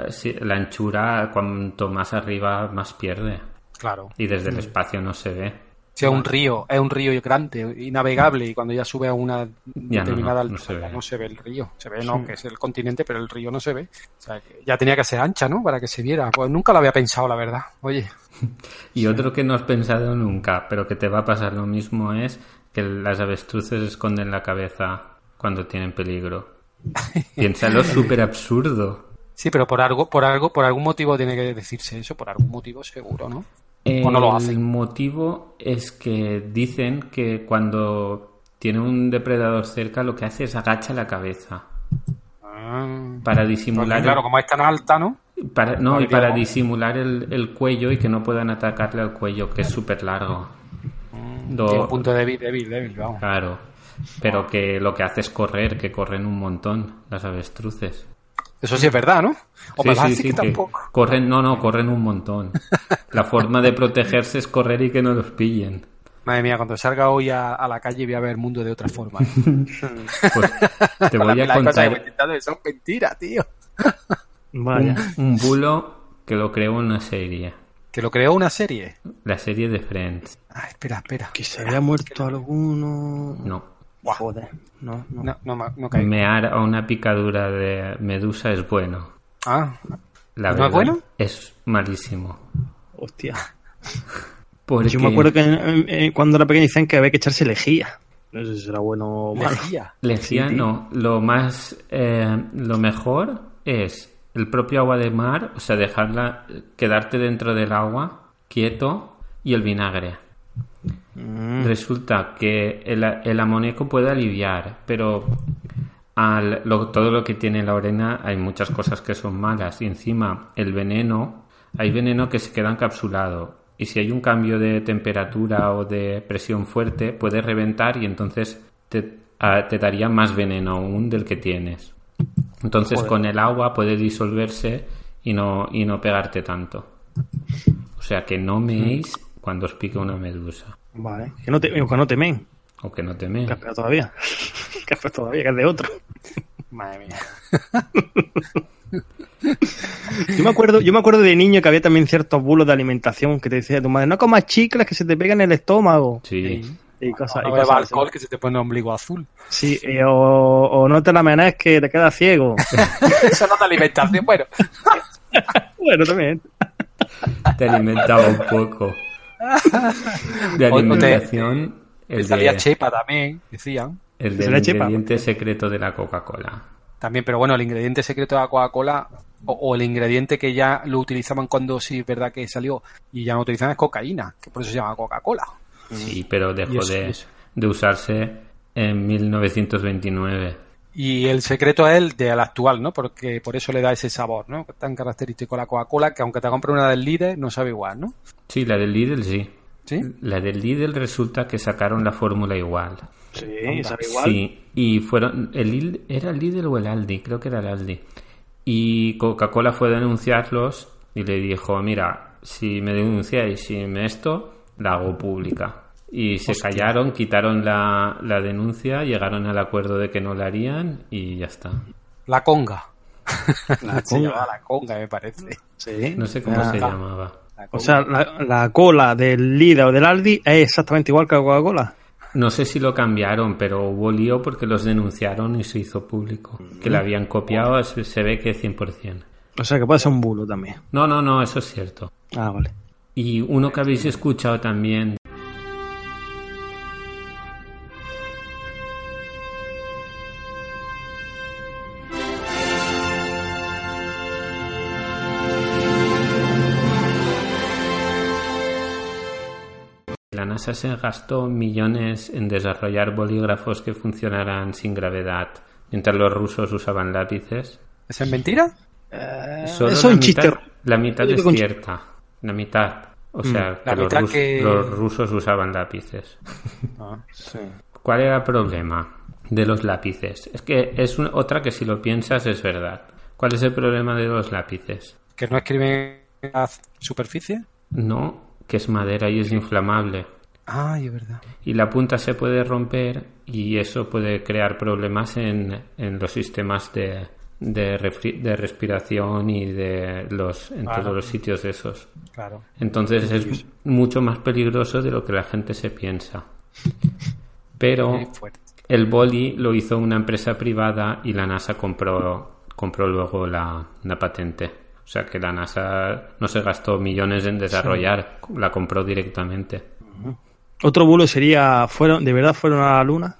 la anchura cuanto más arriba más pierde Claro. y desde el espacio no se ve. Si es un río, es un río grande y navegable y cuando ya sube a una no, determinada no, no altura se no se ve el río. Se ve, no, Sí. que es el continente, pero el río no se ve. O sea, que ya tenía que ser ancha, ¿no? Para que se viera. Pues nunca lo había pensado, la verdad. Oye, [LAUGHS] Y otro que no has pensado nunca, pero que te va a pasar lo mismo es que las avestruces esconden la cabeza cuando tienen peligro. Piénsalo, [LAUGHS] súper absurdo. sí, pero por algo, por algo, por algún motivo tiene que decirse eso, por algún motivo seguro, ¿no? O no lo El hacen. motivo es que dicen que cuando tiene un depredador cerca lo que hace es agacha la cabeza Ah. para disimular claro, como es tan alta, ¿no? para, no y para disimular el, el cuello y que no puedan atacarle al cuello que es súper largo Tiene un punto débil, débil, débil, vamos. claro pero que lo que hace es correr que corren un montón las avestruces Eso sí es verdad, ¿no? O Sí, me que que tampoco. corren no no corren un montón [LAUGHS] la forma de protegerse es correr y que no los pillen Madre mía, cuando salga hoy a, a la calle voy a ver el mundo de otra [LAUGHS] forma. Pues te voy a [LAUGHS] contar son mentiras, tío. Vaya. un, un bulo que lo creó una serie. Que lo creó una serie. La serie de Friends. Ah, espera, espera. Que se había muerto alguno. No. Joder. No, no. No, no, no caigo. Mear a una picadura de medusa es bueno. Ah, La ¿No es verdad, bueno? Es malísimo. Hostia. [LAUGHS] Porque Yo me acuerdo que eh, cuando era pequeño dicen que había que echarse lejía. No sé si será bueno o malo. lejía. Lejía Sí, no. Lo más. eh, lo mejor es el propio agua de mar, o sea, dejarla. quedarte dentro del agua, quieto, y el vinagre. Mm. Resulta que el, el amoníaco puede aliviar, pero al, lo- todo lo que tiene la arena hay muchas cosas que son malas. Y encima, el veneno, hay veneno que se queda encapsulado. Y si hay un cambio de temperatura o de presión fuerte, puede reventar y entonces te, a- te daría más veneno aún del que tienes. Entonces Joder. con el agua puede disolverse y no, y no pegarte tanto. O sea que no meéis cuando os pique una medusa. Vale. Que no, te, que no temen. O que no teméis. Que espera todavía. [LAUGHS] que espera todavía, que es de otro. [LAUGHS] Madre mía. [LAUGHS] Yo me acuerdo, yo me acuerdo de niño que había también ciertos bulos de alimentación que te decía tu madre, no comas chicles que se te pegan en el estómago. Sí. Y cosas, No y beba cosas así. alcohol que se te pone el ombligo azul. Sí, eh, o, o no te la menes que te quedas ciego. [LAUGHS] Eso no de alimentación. Bueno, [LAUGHS] bueno, también. Te alimentaba un poco. De o te- alimentación, el salía de, chepa también, decían. el del chepa. ingrediente secreto de la Coca-Cola. También, pero bueno, el ingrediente secreto de la Coca-Cola o, o el ingrediente que ya lo utilizaban cuando sí es verdad que salió y ya no utilizan es cocaína, que por eso se llama Coca-Cola. Sí, pero dejó eso, de, eso. de usarse en 1929. Y el secreto es el del actual, ¿no? Porque por eso le da ese sabor, ¿no? Tan característico a la Coca-Cola que aunque te compre una del líder no sabe igual, ¿no? Sí, la del Lidl sí. ¿Sí? La del Lidl resulta que sacaron la fórmula igual. Sí, sabe igual. Sí, y fueron. El Lidl, ¿Era el Lidl o el Aldi? Creo que era el Aldi. Y Coca-Cola fue a denunciarlos y le dijo: Mira, si me denunciáis y me esto, la hago pública. Y se callaron, quitaron la, la denuncia, llegaron al acuerdo de que no la harían y ya está. La conga. [LAUGHS] La Se conga. llamaba la conga, me parece. Sí. No sé cómo Ah. se llamaba. La O sea, la, la cola del Lida o del Aldi es exactamente igual que la Coca-Cola. No sé si lo cambiaron, pero hubo lío porque los denunciaron y se hizo público. Que Mm. la habían copiado, se se ve que 100%. O sea que puede ser un bulo también. No, no, no, eso es cierto. Ah, vale. Y uno que habéis escuchado también. La NASA se gastó millones en desarrollar bolígrafos que funcionaran sin gravedad, mientras los rusos usaban lápices. ¿Eso es mentira? Eso es la un mitad- chiste. La mitad Yo es cierta. La mitad. O Mm, sea, la que, los, mitad rus- que- los rusos usaban lápices. [LAUGHS] Sí. ¿Cuál era el problema de los lápices? Es que es otra que si lo piensas es verdad. ¿Cuál es el problema de los lápices? ¿Que no escriben a superficie? No, que es madera y es inflamable. Ay, es verdad. Y la punta se puede romper y eso puede crear problemas en, en los sistemas de, de, de respiración y de los en Claro. todos los sitios esos. Claro. Entonces es mucho más peligroso de lo que la gente se piensa. Pero el boli lo hizo una empresa privada y la NASA compró, compró luego la, la patente. O sea que la NASA no se gastó millones en desarrollar, la compró directamente. Otro bulo sería, fueron, ¿de verdad fueron a la luna?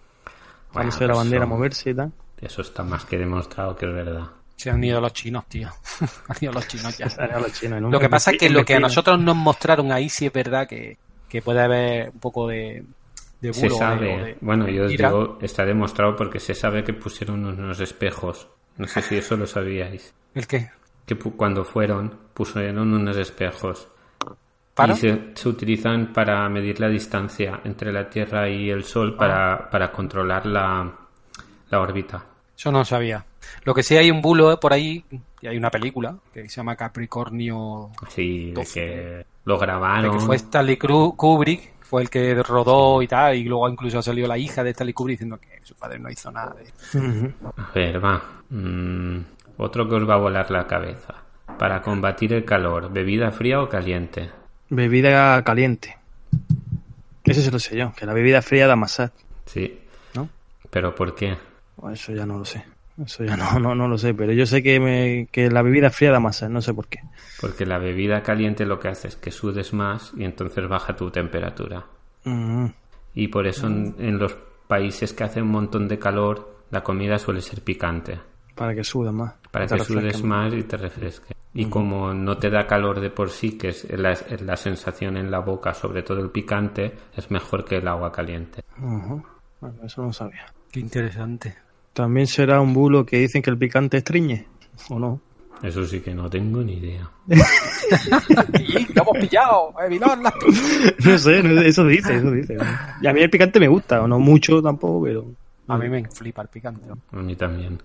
Bueno, ve la bandera son- moverse y tal. Eso está más que demostrado que es verdad. Se han ido los chinos, tío. [LAUGHS] han ido los chinos ya. [LAUGHS] Se han ido los chinos, ¿no? Lo que pasa es que lo que a nosotros nos mostraron ahí sí es verdad que, que puede haber un poco de, de Se bulo. sabe, de- bueno, yo os digo, está demostrado porque se sabe que pusieron unos espejos. No sé si eso lo sabíais. ¿El qué? Que pu- cuando fueron, pusieron unos espejos. ¿Para? Y se, se utilizan para medir la distancia entre la Tierra y el Sol para, para controlar la, la órbita. Eso no sabía. Lo que sí hay un bulo por ahí, y hay una película que se llama Capricornio, Sí, de 12. que lo de grabaron. que fue Stanley Kubrick, fue el que rodó y tal, y luego incluso salió la hija de Stanley Kubrick diciendo que su padre no hizo nada. de-. A ver, va. Mm, otro que os va a volar la cabeza. Para combatir el calor, ¿bebida fría o caliente? Bebida caliente. Ese se lo sé yo, que la bebida fría da más sed. Sí. ¿No? ¿Pero por qué? Pues eso ya no lo sé. Eso ya no, [LAUGHS] no, no lo sé, pero yo sé que, me, que la bebida fría da más no sé por qué. Porque la bebida caliente lo que hace es que sudes más y entonces baja tu temperatura. Mm, Y por eso en, en los países que hace un montón de calor, la comida suele ser picante. para que sudes más. Para que sudes más y te refresque. Y como no te da calor de por sí, que es la, la sensación en la boca, sobre todo el picante, es mejor que el agua caliente. Bueno, eso no sabía. Qué interesante. También será un bulo que dicen que el picante estriñe, ¿o no? Eso sí que no tengo ni idea. y lo hemos pillado, eh, [LAUGHS] No sé, no eso dice, eso dice. Y a mí el picante me gusta, o no mucho tampoco, pero... A mí me flipa el picante. A mí también.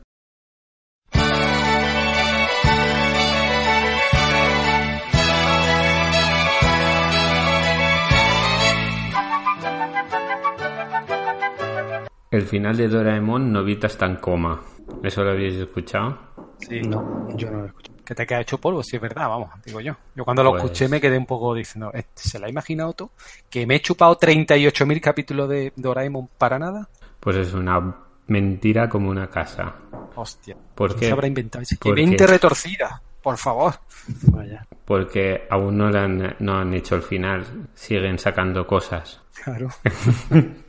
El final de Doraemon, Novita está en coma. ¿Eso lo habéis escuchado? Sí. No, yo no lo escucho. Que te queda hecho polvo, sí es verdad, vamos, digo yo. Yo cuando lo Pues- escuché me quedé un poco diciendo, ¿este ¿se la ha imaginado todo? ¿Que me he chupado 38.000 capítulos de Doraemon para nada? Pues es una mentira como una casa. Hostia. ¿Por ¿Quién qué? se habrá inventado? ese? Que Porque- mente retorcida, por favor. Vaya. Porque aún no, le han, no han hecho el final. Siguen sacando cosas. Claro. [LAUGHS]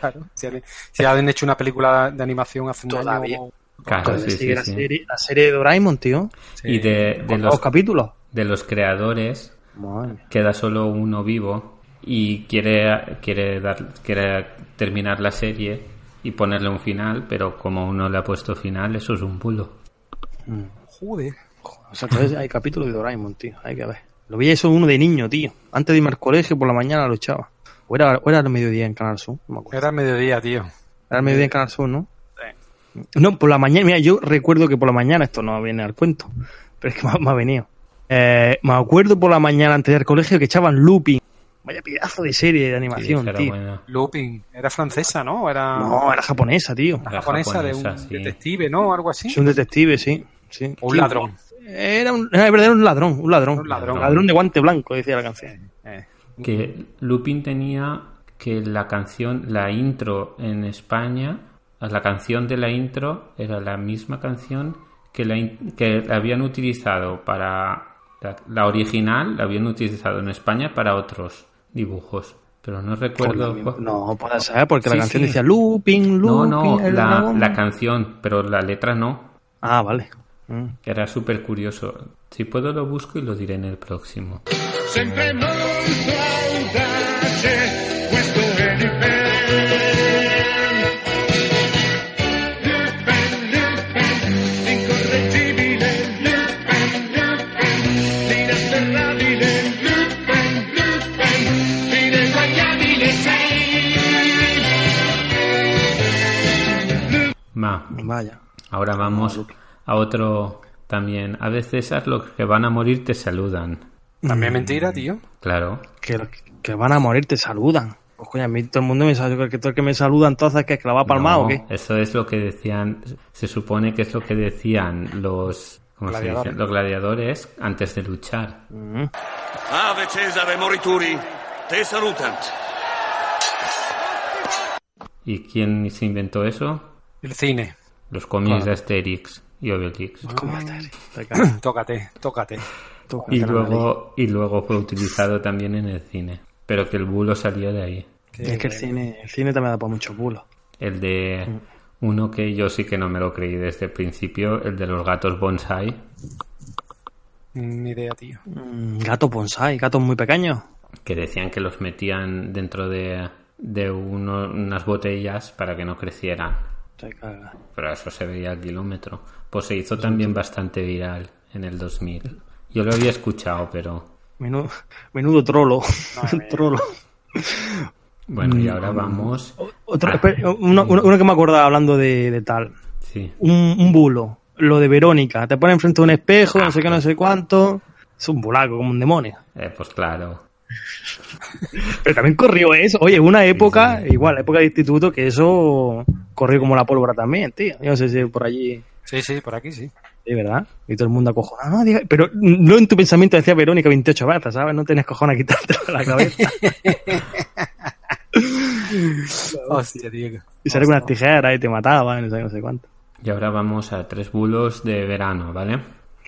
claro. Si, han- si han hecho una película de animación hace un Todavía. año... Claro, Todavía sí, sigue sí, la, sí. Serie, la serie de Doraemon, tío. Y de, los, dos capítulos. de los creadores Madre queda solo uno vivo y quiere, quiere, dar, quiere terminar la serie y ponerle un final, pero como aún no le ha puesto final, eso es un bulo. Joder. O sea, entonces hay capítulos de Doraemon, tío. Hay que ver. Lo veía eso uno de niño, tío. Antes de irme al colegio, por la mañana lo echaba. O era, o era el mediodía en Canal Sur, no me acuerdo. Era mediodía, tío. Era el mediodía en Canal Sur, ¿no? No, por la mañana, mira, yo recuerdo que por la mañana, esto no viene al cuento, pero es que me, ha- me ha venido. Eh, me acuerdo por la mañana antes del colegio que echaban Looping. Vaya pedazo de serie de animación, Sí, era tío. buena. Looping. Era francesa, ¿no? Era No, era japonesa, tío. Era japonesa, de un sí. detective, ¿no? Algo así. Es un detective, sí. sí. O un Sí, ladrón. Era un, era un ladrón, un ladrón. Un ladrón. Ladrón de guante blanco, decía la canción. Eh. Que Lupin tenía que la canción, la intro en España, la canción de la intro era la misma canción que la, que la habían utilizado para la, la original, la habían utilizado en España para otros dibujos. Pero no recuerdo. Pues No, puede ser, porque Sí, la canción sí. decía looping, No, looping. no, el la, dragón". la canción, pero la letra no. Ah, vale. Mm. Era súper curioso. Si puedo lo busco y lo diré en el próximo. Sempre molto audace questo è. Ma, Vaya. ahora vamos a otro también. A veces los que van a morir te saludan. También mentira, tío. Claro. Que, que van a morir, te saludan. Pues coño, a mí todo el mundo me saluda, que todo el que me saluda entonces que es que la va a palmar No, o qué. Eso es lo que decían, se supone que es lo que decían los, ¿cómo se dice? Gladiadores. Los gladiadores antes de luchar. Ave Cesare morituri, te salutant. ¿Y quién se inventó eso? El cine. Los cómics Claro. de Asterix y Obelix. [CLEARS THROAT] tócate, tócate. Y luego, y luego fue utilizado también en el cine. Pero que el bulo salió de ahí. es que el cine, el cine también da para mucho bulo. El de uno que yo sí que no me lo creí desde el principio, el de los gatos bonsai. Ni idea, tío. Mm, Gato bonsai, gatos muy pequeños. que decían que los metían dentro de, de uno- unas botellas para que no crecieran. Pero eso se veía al kilómetro. Pues se hizo también bastante viral en el 2000. Yo lo había escuchado, pero Menudo, menudo trolo. [LAUGHS] trolo. bueno, y Mm. ahora vamos. A- espera, uno, uno- uno que me acordaba hablando de, de tal. Sí. Un, un bulo. Lo de Verónica. Te pone enfrente de un espejo, no sé qué, no sé cuánto. Es un bulaco, como un demonio. Eh, pues claro. [LAUGHS] Pero también corrió eso. Oye, una época, igual, época de instituto, que eso corrió como la pólvora también, tío. Yo no sé si por allí. Sí, sí, por aquí sí. Sí, ¿verdad? Y todo el mundo acojonado. No, diga- pero no en tu pensamiento decía Verónica 28 veces, ¿sabes? No tienes cojones a quitártelo de la cabeza. [LAUGHS] Hostia, tío. y sale con unas tijeras y te mataba, no sé, no sé cuánto. Y ahora vamos a tres bulos de verano, ¿vale?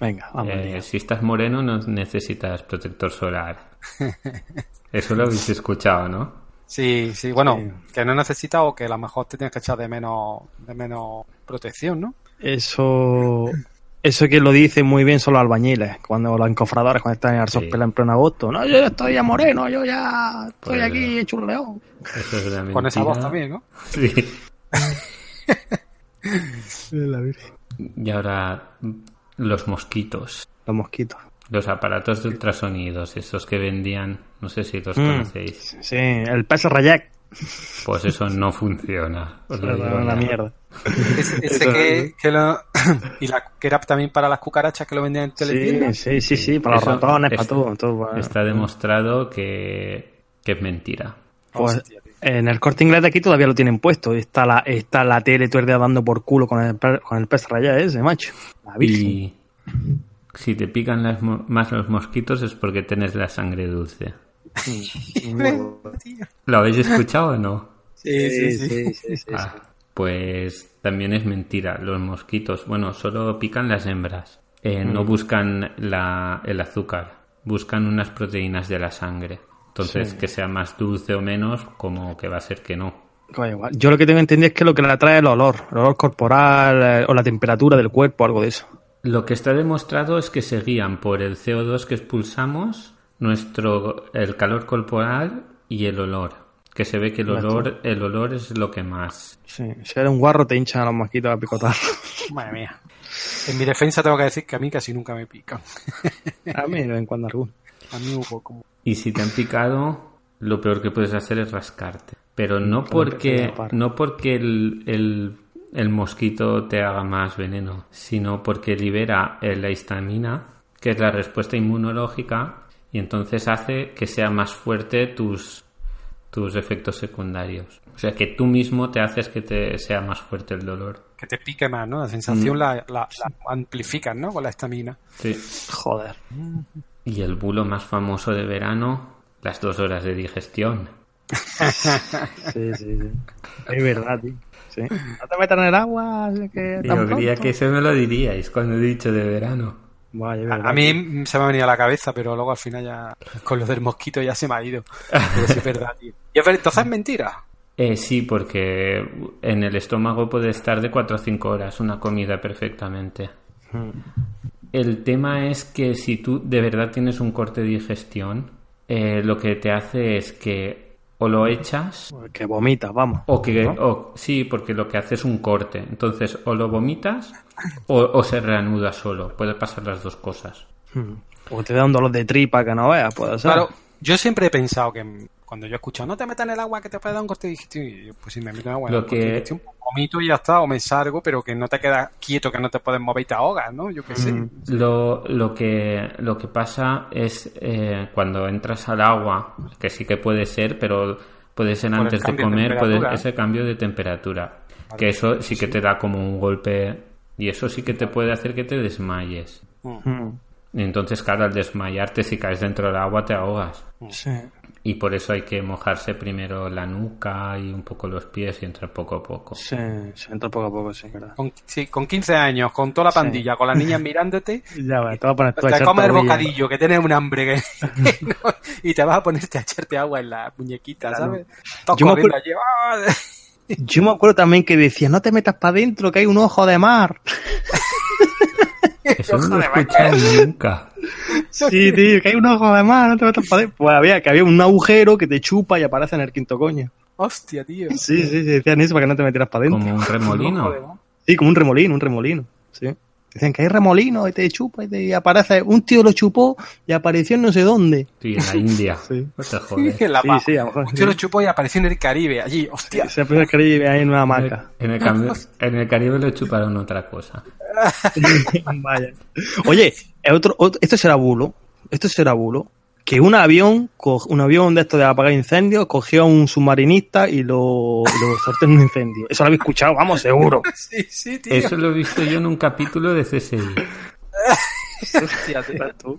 Venga, vamos. Eh, si estás moreno no necesitas protector solar. [LAUGHS] Eso lo habéis escuchado, ¿no? Sí, sí, bueno, que no necesitas o que a lo mejor te tienes que echar de menos, de menos protección, ¿no? Eso. Eso que lo dicen muy bien son los albañiles, cuando los encofradores, cuando están en Arsospela en pleno agosto. No, yo ya estoy ya moreno, yo ya estoy Pues- aquí hecho un león. Eso es la Con esa voz también, ¿no? Sí. La Virgen. Y ahora los mosquitos. Los mosquitos. Los aparatos de ultrasonidos, esos que vendían, no sé si los Mm. conocéis. Sí, el pez Rayac. Pues eso no funciona. os lo digo la ya. mierda. Ese, ese que, que lo, [COUGHS] y la, que era también para las cucarachas que lo vendían en teletienda. Sí, sí, sí, sí, para los ratones, para todo. todo para- Está demostrado que, que es mentira. Pues, en el corte inglés de aquí todavía lo tienen puesto. Está la, está la tele tuerdea dando por culo con el, con el pez Rayac ese, macho. La Virgen. Y si te pican las más los mosquitos es porque tienes la sangre dulce. [LAUGHS] ¿Lo habéis escuchado o no? Sí, sí, sí. sí, sí, Ah, pues también es mentira. Los mosquitos, bueno, solo pican las hembras. Eh, No Mm. buscan la, el azúcar, buscan unas proteínas de la sangre. Entonces, Sí. que sea más dulce o menos, como que va a ser que no. Yo lo que tengo entendido es que lo que le atrae es el olor, el olor corporal eh, o la temperatura del cuerpo, algo de eso. Lo que está demostrado es que se guían por el CO2 que expulsamos, nuestro el calor corporal y el olor. Que se ve que el olor, el olor es lo que más. Sí, si eres un guarro te hinchan a los mosquitos a picotar. [LAUGHS] Madre mía. En mi defensa tengo que decir que a mí casi nunca me pican. a mí de vez en cuando algún. A mí hubo como... Y si te han picado, lo peor que puedes hacer es rascarte. Pero no porque, no porque el, el, el mosquito te haga más veneno, sino porque libera eh, la histamina, que es la respuesta inmunológica, y entonces hace que sea más fuerte tus, tus efectos secundarios. O sea que tú mismo te haces que te sea más fuerte el dolor. Que te pique más, ¿no? La sensación Mm. la, la, la amplifican, ¿no? Con la estamina. Sí. Joder. Y el bulo más famoso de verano, las dos horas de digestión. [LAUGHS] Sí, sí, sí. Es verdad, tío. Sí. No te metas en el agua. Que Yo creía que eso me lo diríais cuando he dicho de verano. Vaya, A, a mí se me ha venido a la cabeza, pero luego al final ya [LAUGHS] con lo del mosquito ya se me ha ido. Pero sí es verdad, tío. [LAUGHS] Y entonces es mentira. Eh, sí, porque en el estómago puede estar de 4 o 5 horas una comida perfectamente. Mm. El tema es que si tú de verdad tienes un corte de digestión, eh, lo que te hace es que o lo echas Que vomitas, vamos. o que ¿no? o- sí, porque lo que hace es un corte. Entonces, o lo vomitas o, o se reanuda solo. Puede pasar las dos cosas. Mm. O te da un dolor de tripa que no veas, puede ser. Claro, yo siempre he pensado que cuando yo he escuchado no te metas en el agua que te puede dar un corte yo, pues si me meto en el agua, Lo un corte de que- vomito y ya está, o me salgo, pero que no te quedas quieto, que no te puedes mover y te ahogas, ¿no? Yo qué sé. Mm. Lo, lo, que, lo que pasa es eh, cuando entras al agua, que sí que puede ser, pero puede ser Por antes de cambio de comer, puede, ese cambio de temperatura. Vale. Que eso sí que te da como un golpe y eso sí que te puede hacer que te desmayes. Mm. Y entonces, claro, al desmayarte, si caes dentro del agua, te ahogas. Sí. Y por eso hay que mojarse primero la nuca y un poco los pies y entrar poco a poco. Sí, se entra poco a poco, sí, verdad. Con, sí, con 15 años, con toda la Sí. pandilla, con las niñas [LAUGHS] mirándote, Ya va, te vas a poner tú a te echarte comes el bocadillo, que tienes un hambre, que, [LAUGHS] [LAUGHS] no, y te vas a ponerte a echarte agua en la muñequita, Claro. ¿sabes? Todos Yo me acuerdo- allí, ¡ah! Yo me acuerdo también que decía, no te metas para adentro, que hay un ojo de mar. Eso no lo he escuchado nunca. Sí, tío, que hay un ojo de mar, no te metas para adentro. Pues había, que había un agujero que te chupa y aparece en el quinto coño. Hostia, tío. Sí, sí, sí, decían eso para que no te metieras para adentro. Como un remolino. Sí, como un remolino, un remolino. Sí. Dicen que hay remolino y te chupa y, te, y aparece. Un tío lo chupó y apareció en no sé dónde. Sí, en la India. [LAUGHS] Sí. [LAUGHS] En la Sí, paz. sí, a lo mejor. Un tío lo chupó y apareció en el Caribe, allí, hostia. Se puede Caribe ahí en una En el, hamaca. en el en el Caribe lo chuparon otra cosa. [LAUGHS] Vaya. Oye, otro, otro- esto será bulo. Esto será bulo. Que un avión, un avión de esto de apagar incendios, cogió a un submarinista y lo, lo sorteó en un incendio. Eso lo habéis escuchado, vamos, seguro. [LAUGHS] Sí, sí, tío. Eso lo he visto yo en un capítulo de CSI. [LAUGHS] Hostia, tío.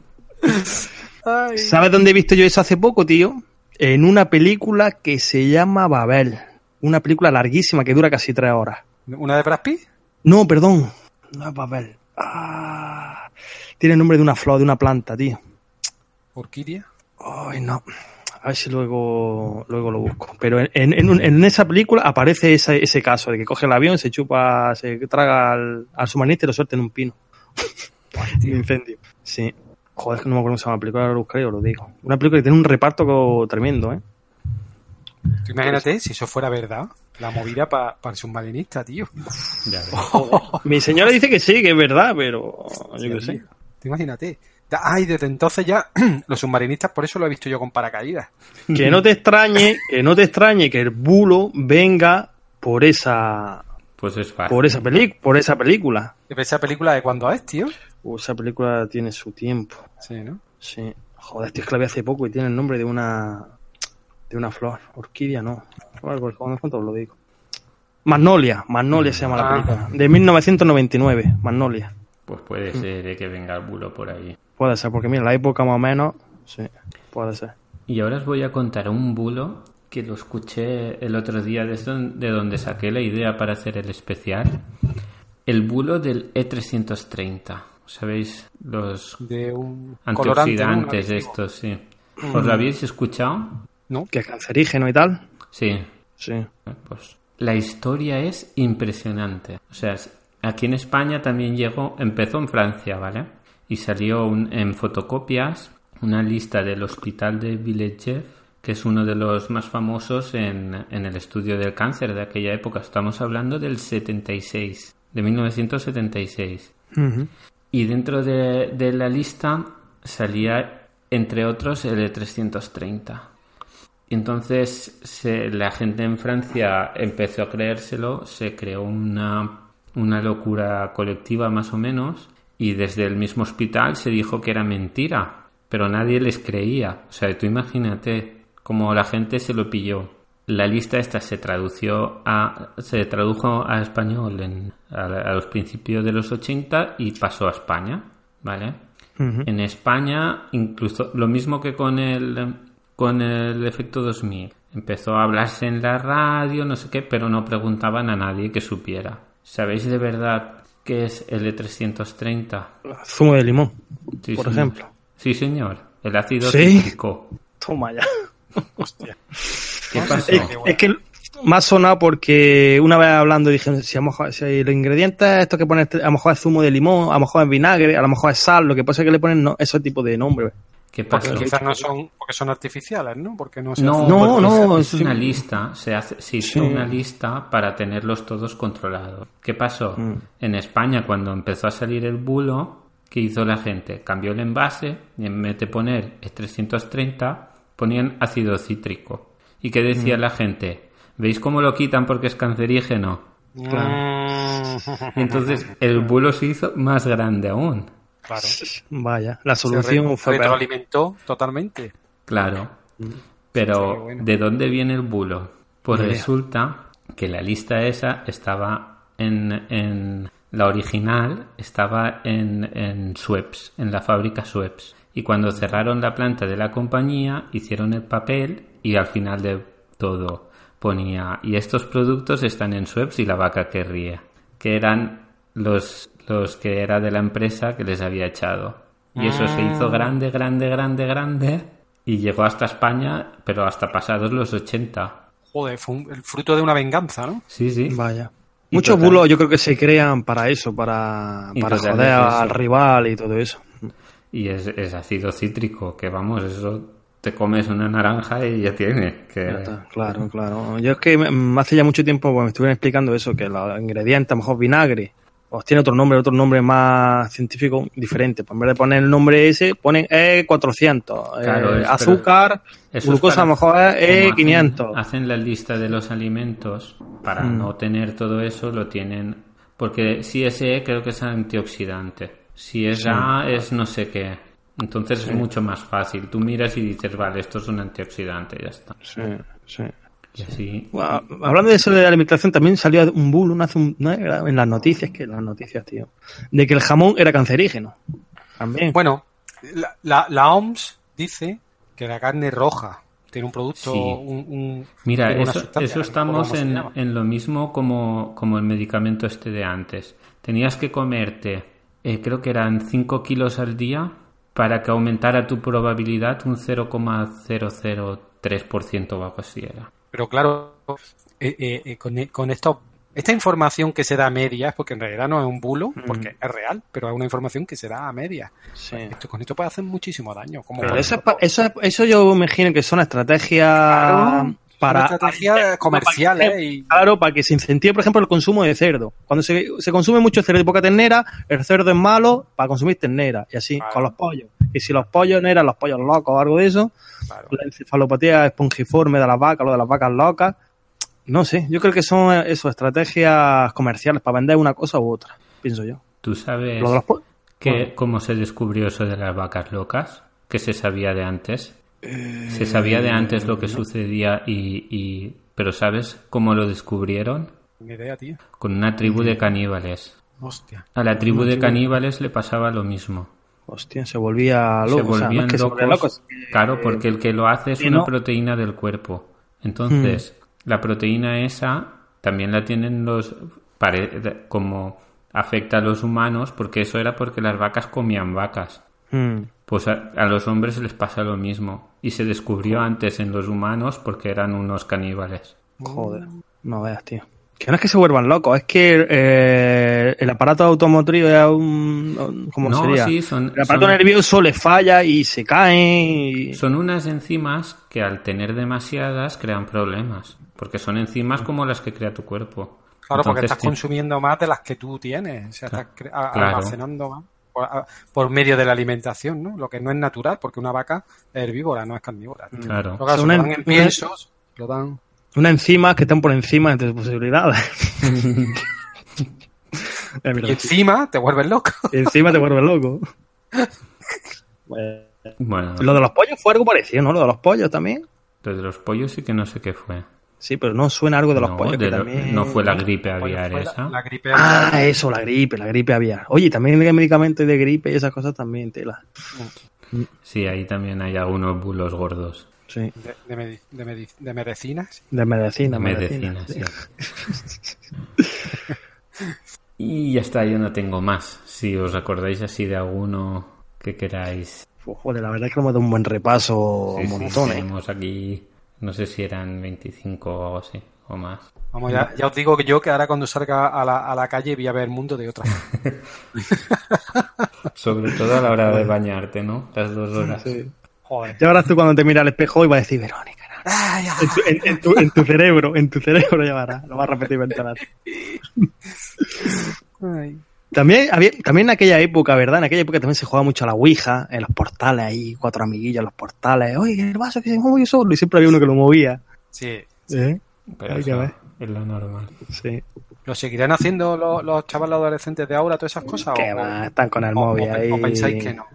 Ay. ¿Sabes dónde he visto yo eso hace poco, tío? En una película que se llama Babel. Una película larguísima que dura casi tres horas. ¿Una de Brad Pitt? No, perdón. No es Babel. Ah, tiene el nombre de una flor, de una planta, tío. ¿Orquídea? Ay, no. A ver si luego, luego lo busco. Pero en, en, en esa película aparece ese, ese caso de que coge el avión, se chupa, se traga al, al submarinista y lo suelta en un pino. un incendio. Sí. Joder, es que no me acuerdo cómo se llama la película, ahora lo buscaré os lo digo. Una película que tiene un reparto tremendo, ¿eh? Tú imagínate si eso fuera verdad, la movida para el submarinista, tío. Ya. Mi señora dice que sí, que es verdad, pero yo qué sé. Tú imagínate. Ay, desde entonces ya [CLEARS THROAT] los submarinistas, por eso lo he visto yo con paracaídas. Que no te extrañe, que no te extrañe que el bulo venga por esa Pues es fácil. por esa peli por esa película. Esa película de cuándo es, tío. Uh, esa película tiene su tiempo. Sí, ¿no? Sí. Joder, tío, es que la vi hace poco y tiene el nombre de una de una flor. Orquídea, no. Bueno, pues cuando cuento os lo digo. Magnolia, Magnolia se llama la Ah. película. De 1999, Magnolia. Pues puede ser eh, que venga el bulo por ahí. Puede ser, porque mira, la época más o menos, sí, puede ser. Y ahora os voy a contar un bulo que lo escuché el otro día de, don- de donde saqué la idea para hacer el especial. El bulo del E E330. ¿Sabéis? Los De un antioxidantes ¿no? de estos, sí. ¿Os lo habéis escuchado? Que es cancerígeno y tal. Sí. Sí. Pues la historia es impresionante. O sea, aquí en España también llegó, empezó en Francia, ¿vale? Y salió un- en fotocopias una lista del hospital de Villejev, que es uno de los más famosos en, en el estudio del cáncer de aquella época. Estamos hablando del 76, de 1976. Y dentro de, de la lista salía, entre otros, el de 330. Y entonces se- la gente en Francia empezó a creérselo, se creó una, una locura colectiva más o menos, y desde el mismo hospital se dijo que era mentira, pero nadie les creía. O sea, tú imagínate cómo la gente se lo pilló. La lista esta se tradució a, se tradujo a español en, a, a los principios de los 80 y pasó a España, ¿vale? En España, incluso lo mismo que con el con el efecto 2000. Empezó a hablarse en la radio, no sé qué, pero no preguntaban a nadie que supiera. ¿Sabéis de verdad qué es el E E330? Zumo de limón, Sí, por señor. ejemplo. Sí, señor. El ácido ¿Sí? cítrico. Toma ya. [LAUGHS] ¿Qué pasó? Es, es que me ha sonado porque una vez hablando dije, si a lo mejor si los ingredientes, esto que pones, a lo mejor es zumo de limón, a lo mejor es vinagre, a lo mejor es sal, lo que pasa es que le ponen no, ese tipo de nombre. ¿Qué Porque quizás no son, porque son artificiales, ¿no? Porque no se No, hacen- porque no, es, es sí. una lista, se hace, se hizo Sí. una lista para tenerlos todos controlados. ¿Qué pasó? En España, cuando empezó a salir el bulo, ¿qué hizo la gente? Cambió el envase y en vez de poner E 330, ponían ácido cítrico. ¿Y qué decía la gente? ¿Veis cómo lo quitan porque es cancerígeno? Y entonces el bulo se hizo más grande aún. Claro. [LAUGHS] Vaya, la Se solución re- fue peor. retroalimentó totalmente. Claro. Pero, Sí, bueno. ¿de dónde viene el bulo? Pues resulta que la lista esa estaba en, en la original, estaba en, en Schweppes, en la fábrica Schweppes. Y cuando cerraron la planta de la compañía, hicieron el papel y al final de todo ponía, y estos productos están en Schweppes y la vaca que ríe, que eran los, los que era de la empresa que les había echado. Y eso se hizo Ah. grande, grande, grande, grande y llegó hasta España, pero hasta pasados los 80. Joder, fue un- el fruto de una venganza, ¿no? Sí, sí. Vaya. Y Muchos total- bulos yo creo que se crean para eso, para, para joder al rival y todo eso. Y es, es ácido cítrico, que vamos, eso te comes una naranja y ya tiene. Que... Está, claro, [LAUGHS] claro. Yo es que hace ya mucho tiempo pues, me estuvieron explicando eso, que los ingredientes, a lo mejor vinagre, pues tiene otro nombre, otro nombre más científico diferente. Pues en vez de poner el nombre ese, ponen E400. Claro, eh, es- azúcar, glucosa a lo mejor es como E500. Hacen, hacen la lista de los alimentos para Mm. no tener todo eso, lo tienen. Porque si es E, creo que es antioxidante. Si es Sí. A, es no sé qué. Entonces Sí. es mucho más fácil. Tú miras y dices, vale, esto es un antioxidante, ya está. Sí, sí. Y así. Bueno, hablando de eso de la alimentación, también salió un bulo no hace un- no era en las noticias, que las noticias, tío, de que el jamón era cancerígeno. También. Bueno, la, la, la OMS dice que la carne roja tiene un producto, Sí. un, un- Mira, una eso, eso estamos en, en lo mismo como, como el medicamento este de antes. Tenías que comerte, eh, creo que eran 5 kilos al día para que aumentara tu probabilidad un 0,003% o algo así era. Pero claro, eh, eh, eh, con, con esto, esta información que se da a medias, porque en realidad no es un bulo, porque es real, pero es una información que se da a medias. Esto, con esto puede hacer muchísimo daño. Como Pero eso, es pa- eso, es- eso yo me imagino que son estrategias Claro, para... estrategias comerciales y- Claro, para que se incentive, por ejemplo, el consumo de cerdo. Cuando se, se consume mucho cerdo y poca ternera, el cerdo es malo para consumir ternera. Y así con los pollos. Y si los pollos no eran los pollos locos o algo de eso, la encefalopatía espongiforme de las vacas, lo de las vacas locas, no sé. Yo creo que son eh, eso, estrategias comerciales para vender una cosa u otra, pienso yo. ¿Tú sabes Lo de los que, Bueno. cómo se descubrió eso de las vacas locas? ¿Qué se sabía de antes? Se sabía de antes lo que sucedía y, y... ¿Pero sabes cómo lo descubrieron? Ni idea, tío. Con una tribu de caníbales. Hostia. A la tribu de caníbales le pasaba lo mismo. Hostia, se volvía se loco. o sea, no volvían es que se volvía locos. Claro, porque el que lo hace es Sí, una ¿no? proteína del cuerpo. Entonces, Hmm. la proteína esa también la tienen los... pare- como afecta a los humanos, porque eso era porque las vacas comían vacas. Mm. Pues a, a los hombres les pasa lo mismo. Y se descubrió antes en los humanos porque eran unos caníbales. Joder, no veas, tío. Que no es que se vuelvan locos, es que eh, el aparato automotriz es un... ¿Cómo No, sería? sí, son- el aparato son- nervioso le falla y se cae y... Son unas enzimas que al tener demasiadas crean problemas. Porque son enzimas como las que crea tu cuerpo. Claro, porque Entonces, estás consumiendo más de las que tú tienes. O sea, estás Claro. almacenando más por, a- por medio de la alimentación, ¿no? Lo que no es natural, porque una vaca es herbívora, no es carnívora. Claro. Son lo en- dan en piensos, lo dan... Unas enzimas que están por encima de tus posibilidades. [LAUGHS] Y encima te vuelves loco. Y encima te vuelves loco. Bueno, Lo de los pollos fue algo parecido, ¿no? Lo de los pollos también. lo de los pollos sí que no sé qué fue. Sí, pero no suena algo de los No, pollos de que lo- también... no fue la gripe aviar la- esa. la gripe Ah, eso, la gripe, la gripe aviar. Oye, también hay medicamentos de gripe y esas cosas también, tela. Sí, ahí también hay algunos bulos gordos. Sí. De, de, medi- de medi- de medicinas. De medicina, Medicina, medicina. sí. [LAUGHS] Y ya está, yo no tengo más. Si os acordáis así de alguno que queráis. Joder, la verdad es que hemos dado un buen repaso Sí, un sí, montón, ¿eh? tenemos aquí, no sé si eran 25 o algo así, o más. Vamos, ya, ya os digo que yo que ahora cuando salga a la, a la calle voy a ver el mundo de otra forma. [LAUGHS] Sobre todo a la hora de bañarte, ¿no? Las dos horas. Sí. Joder. Y ahora tú cuando te miras al espejo y vas a decir, Verónica, ¿no? en, tu, en- en tu- en tu cerebro, en tu cerebro ya verás, lo vas a repetir 20 veces. También, había, también en aquella época, ¿verdad? En aquella época también se jugaba mucho a la Ouija, en los portales ahí, cuatro amiguillos en los portales. Oye, el vaso que se mueve solo. Y siempre había uno que lo movía. Sí. ¿Eh? Pero Hay que ver. es lo normal. Sí. ¿Lo seguirán haciendo los, los chavales adolescentes de ahora, todas esas cosas? Que o, va, están con el o- móvil o- ahí. o pensáis que no?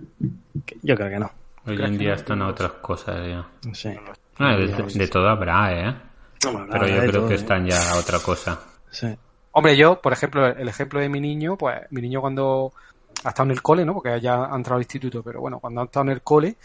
Yo creo que no. Hoy en día están a otras cosas ya. Sí. Ah, de, de todo habrá, ¿eh? Pero yo creo todo, que ¿eh? están ya a otra cosa. Sí. Hombre, yo, por ejemplo, el ejemplo de mi niño, pues mi niño cuando ha estado en el cole, ¿no? Porque ya ha entrado al instituto, pero bueno, cuando ha estado en el cole,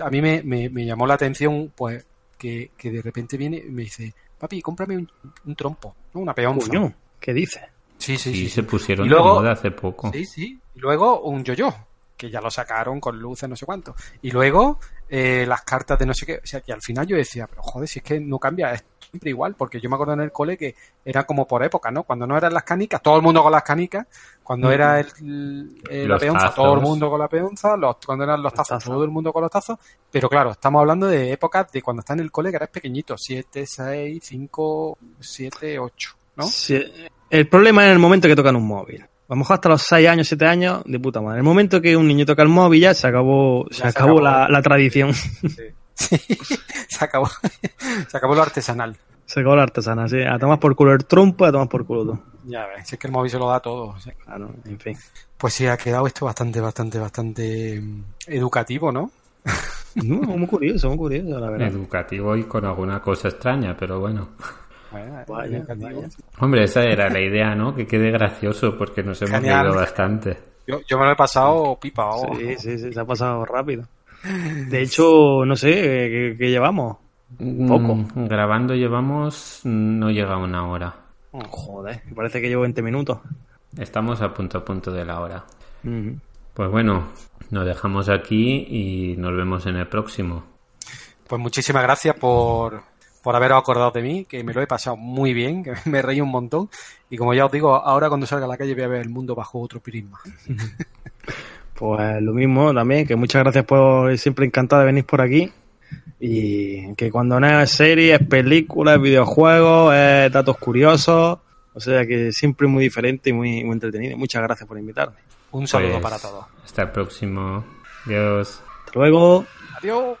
a mí me, me- me llamó la atención, pues, que, que de repente viene y me dice, papi, cómprame un, un trompo, ¿no? Una peonza. Coño, ¿qué dices? Sí, sí, Y sí. se pusieron Y luego- de moda hace poco. Sí, sí. Y luego un yo-yo, que ya lo sacaron con luces, no sé cuánto. Y luego eh, las cartas de no sé qué. O sea, que al final yo decía, pero joder, si es que no cambia, es siempre igual. Porque yo me acuerdo en el cole que era como por época, ¿no? Cuando no eran las canicas, todo el mundo con las canicas. Cuando era el, el- la peonza, tazos. todo el mundo con la peonza. Los, cuando eran los tazos, todo el mundo con los tazos. Pero claro, estamos hablando de épocas de cuando está en el cole que eres pequeñito. 7, 6, 5, 7, 8, ¿no? Sí. El problema es en el momento que tocan un móvil. A lo mejor hasta los 6 años, 7 años, de puta madre. En el momento que un niño toca el móvil ya se acabó, se, se acabó, acabó. La, la tradición. [LAUGHS] Se acabó, se acabó lo artesanal. se acabó la artesana, sí. A tomar por culo el trompo, a tomar por culo todo. Ya ves, si es que el móvil se lo da todo. o sea. Claro, en fin. Pues sí, ha quedado esto bastante, bastante, bastante mm, educativo, ¿no? No, muy curioso, muy curioso, la verdad. Educativo y con alguna cosa extraña, pero bueno. Vaya, vaya. Hombre, esa era la idea, ¿no? Que quede gracioso porque nos hemos reído bastante. Yo, yo me lo he pasado pipa. oh. Sí, sí, sí, se ha pasado rápido. De hecho, no sé, ¿qué, qué llevamos? Poco. Mm, grabando llevamos... no llega a una hora. Joder, me parece que llevo 20 minutos. Estamos a punto a punto de la hora. Pues bueno, nos dejamos aquí y nos vemos en el próximo. Pues muchísimas gracias por, por haberos acordado de mí, que me lo he pasado muy bien, [LAUGHS] que me reí un montón. Y como ya os digo, ahora cuando salga a la calle voy a ver el mundo bajo otro prisma. [LAUGHS] Pues lo mismo también, que muchas gracias por siempre encantado de venir por aquí. Y que cuando no es series, películas, videojuegos, es datos curiosos. O sea que siempre muy diferente y muy, muy entretenido. Muchas gracias por invitarme. Un saludo Pues, para todos. Hasta el próximo. Adiós. Hasta luego. Adiós.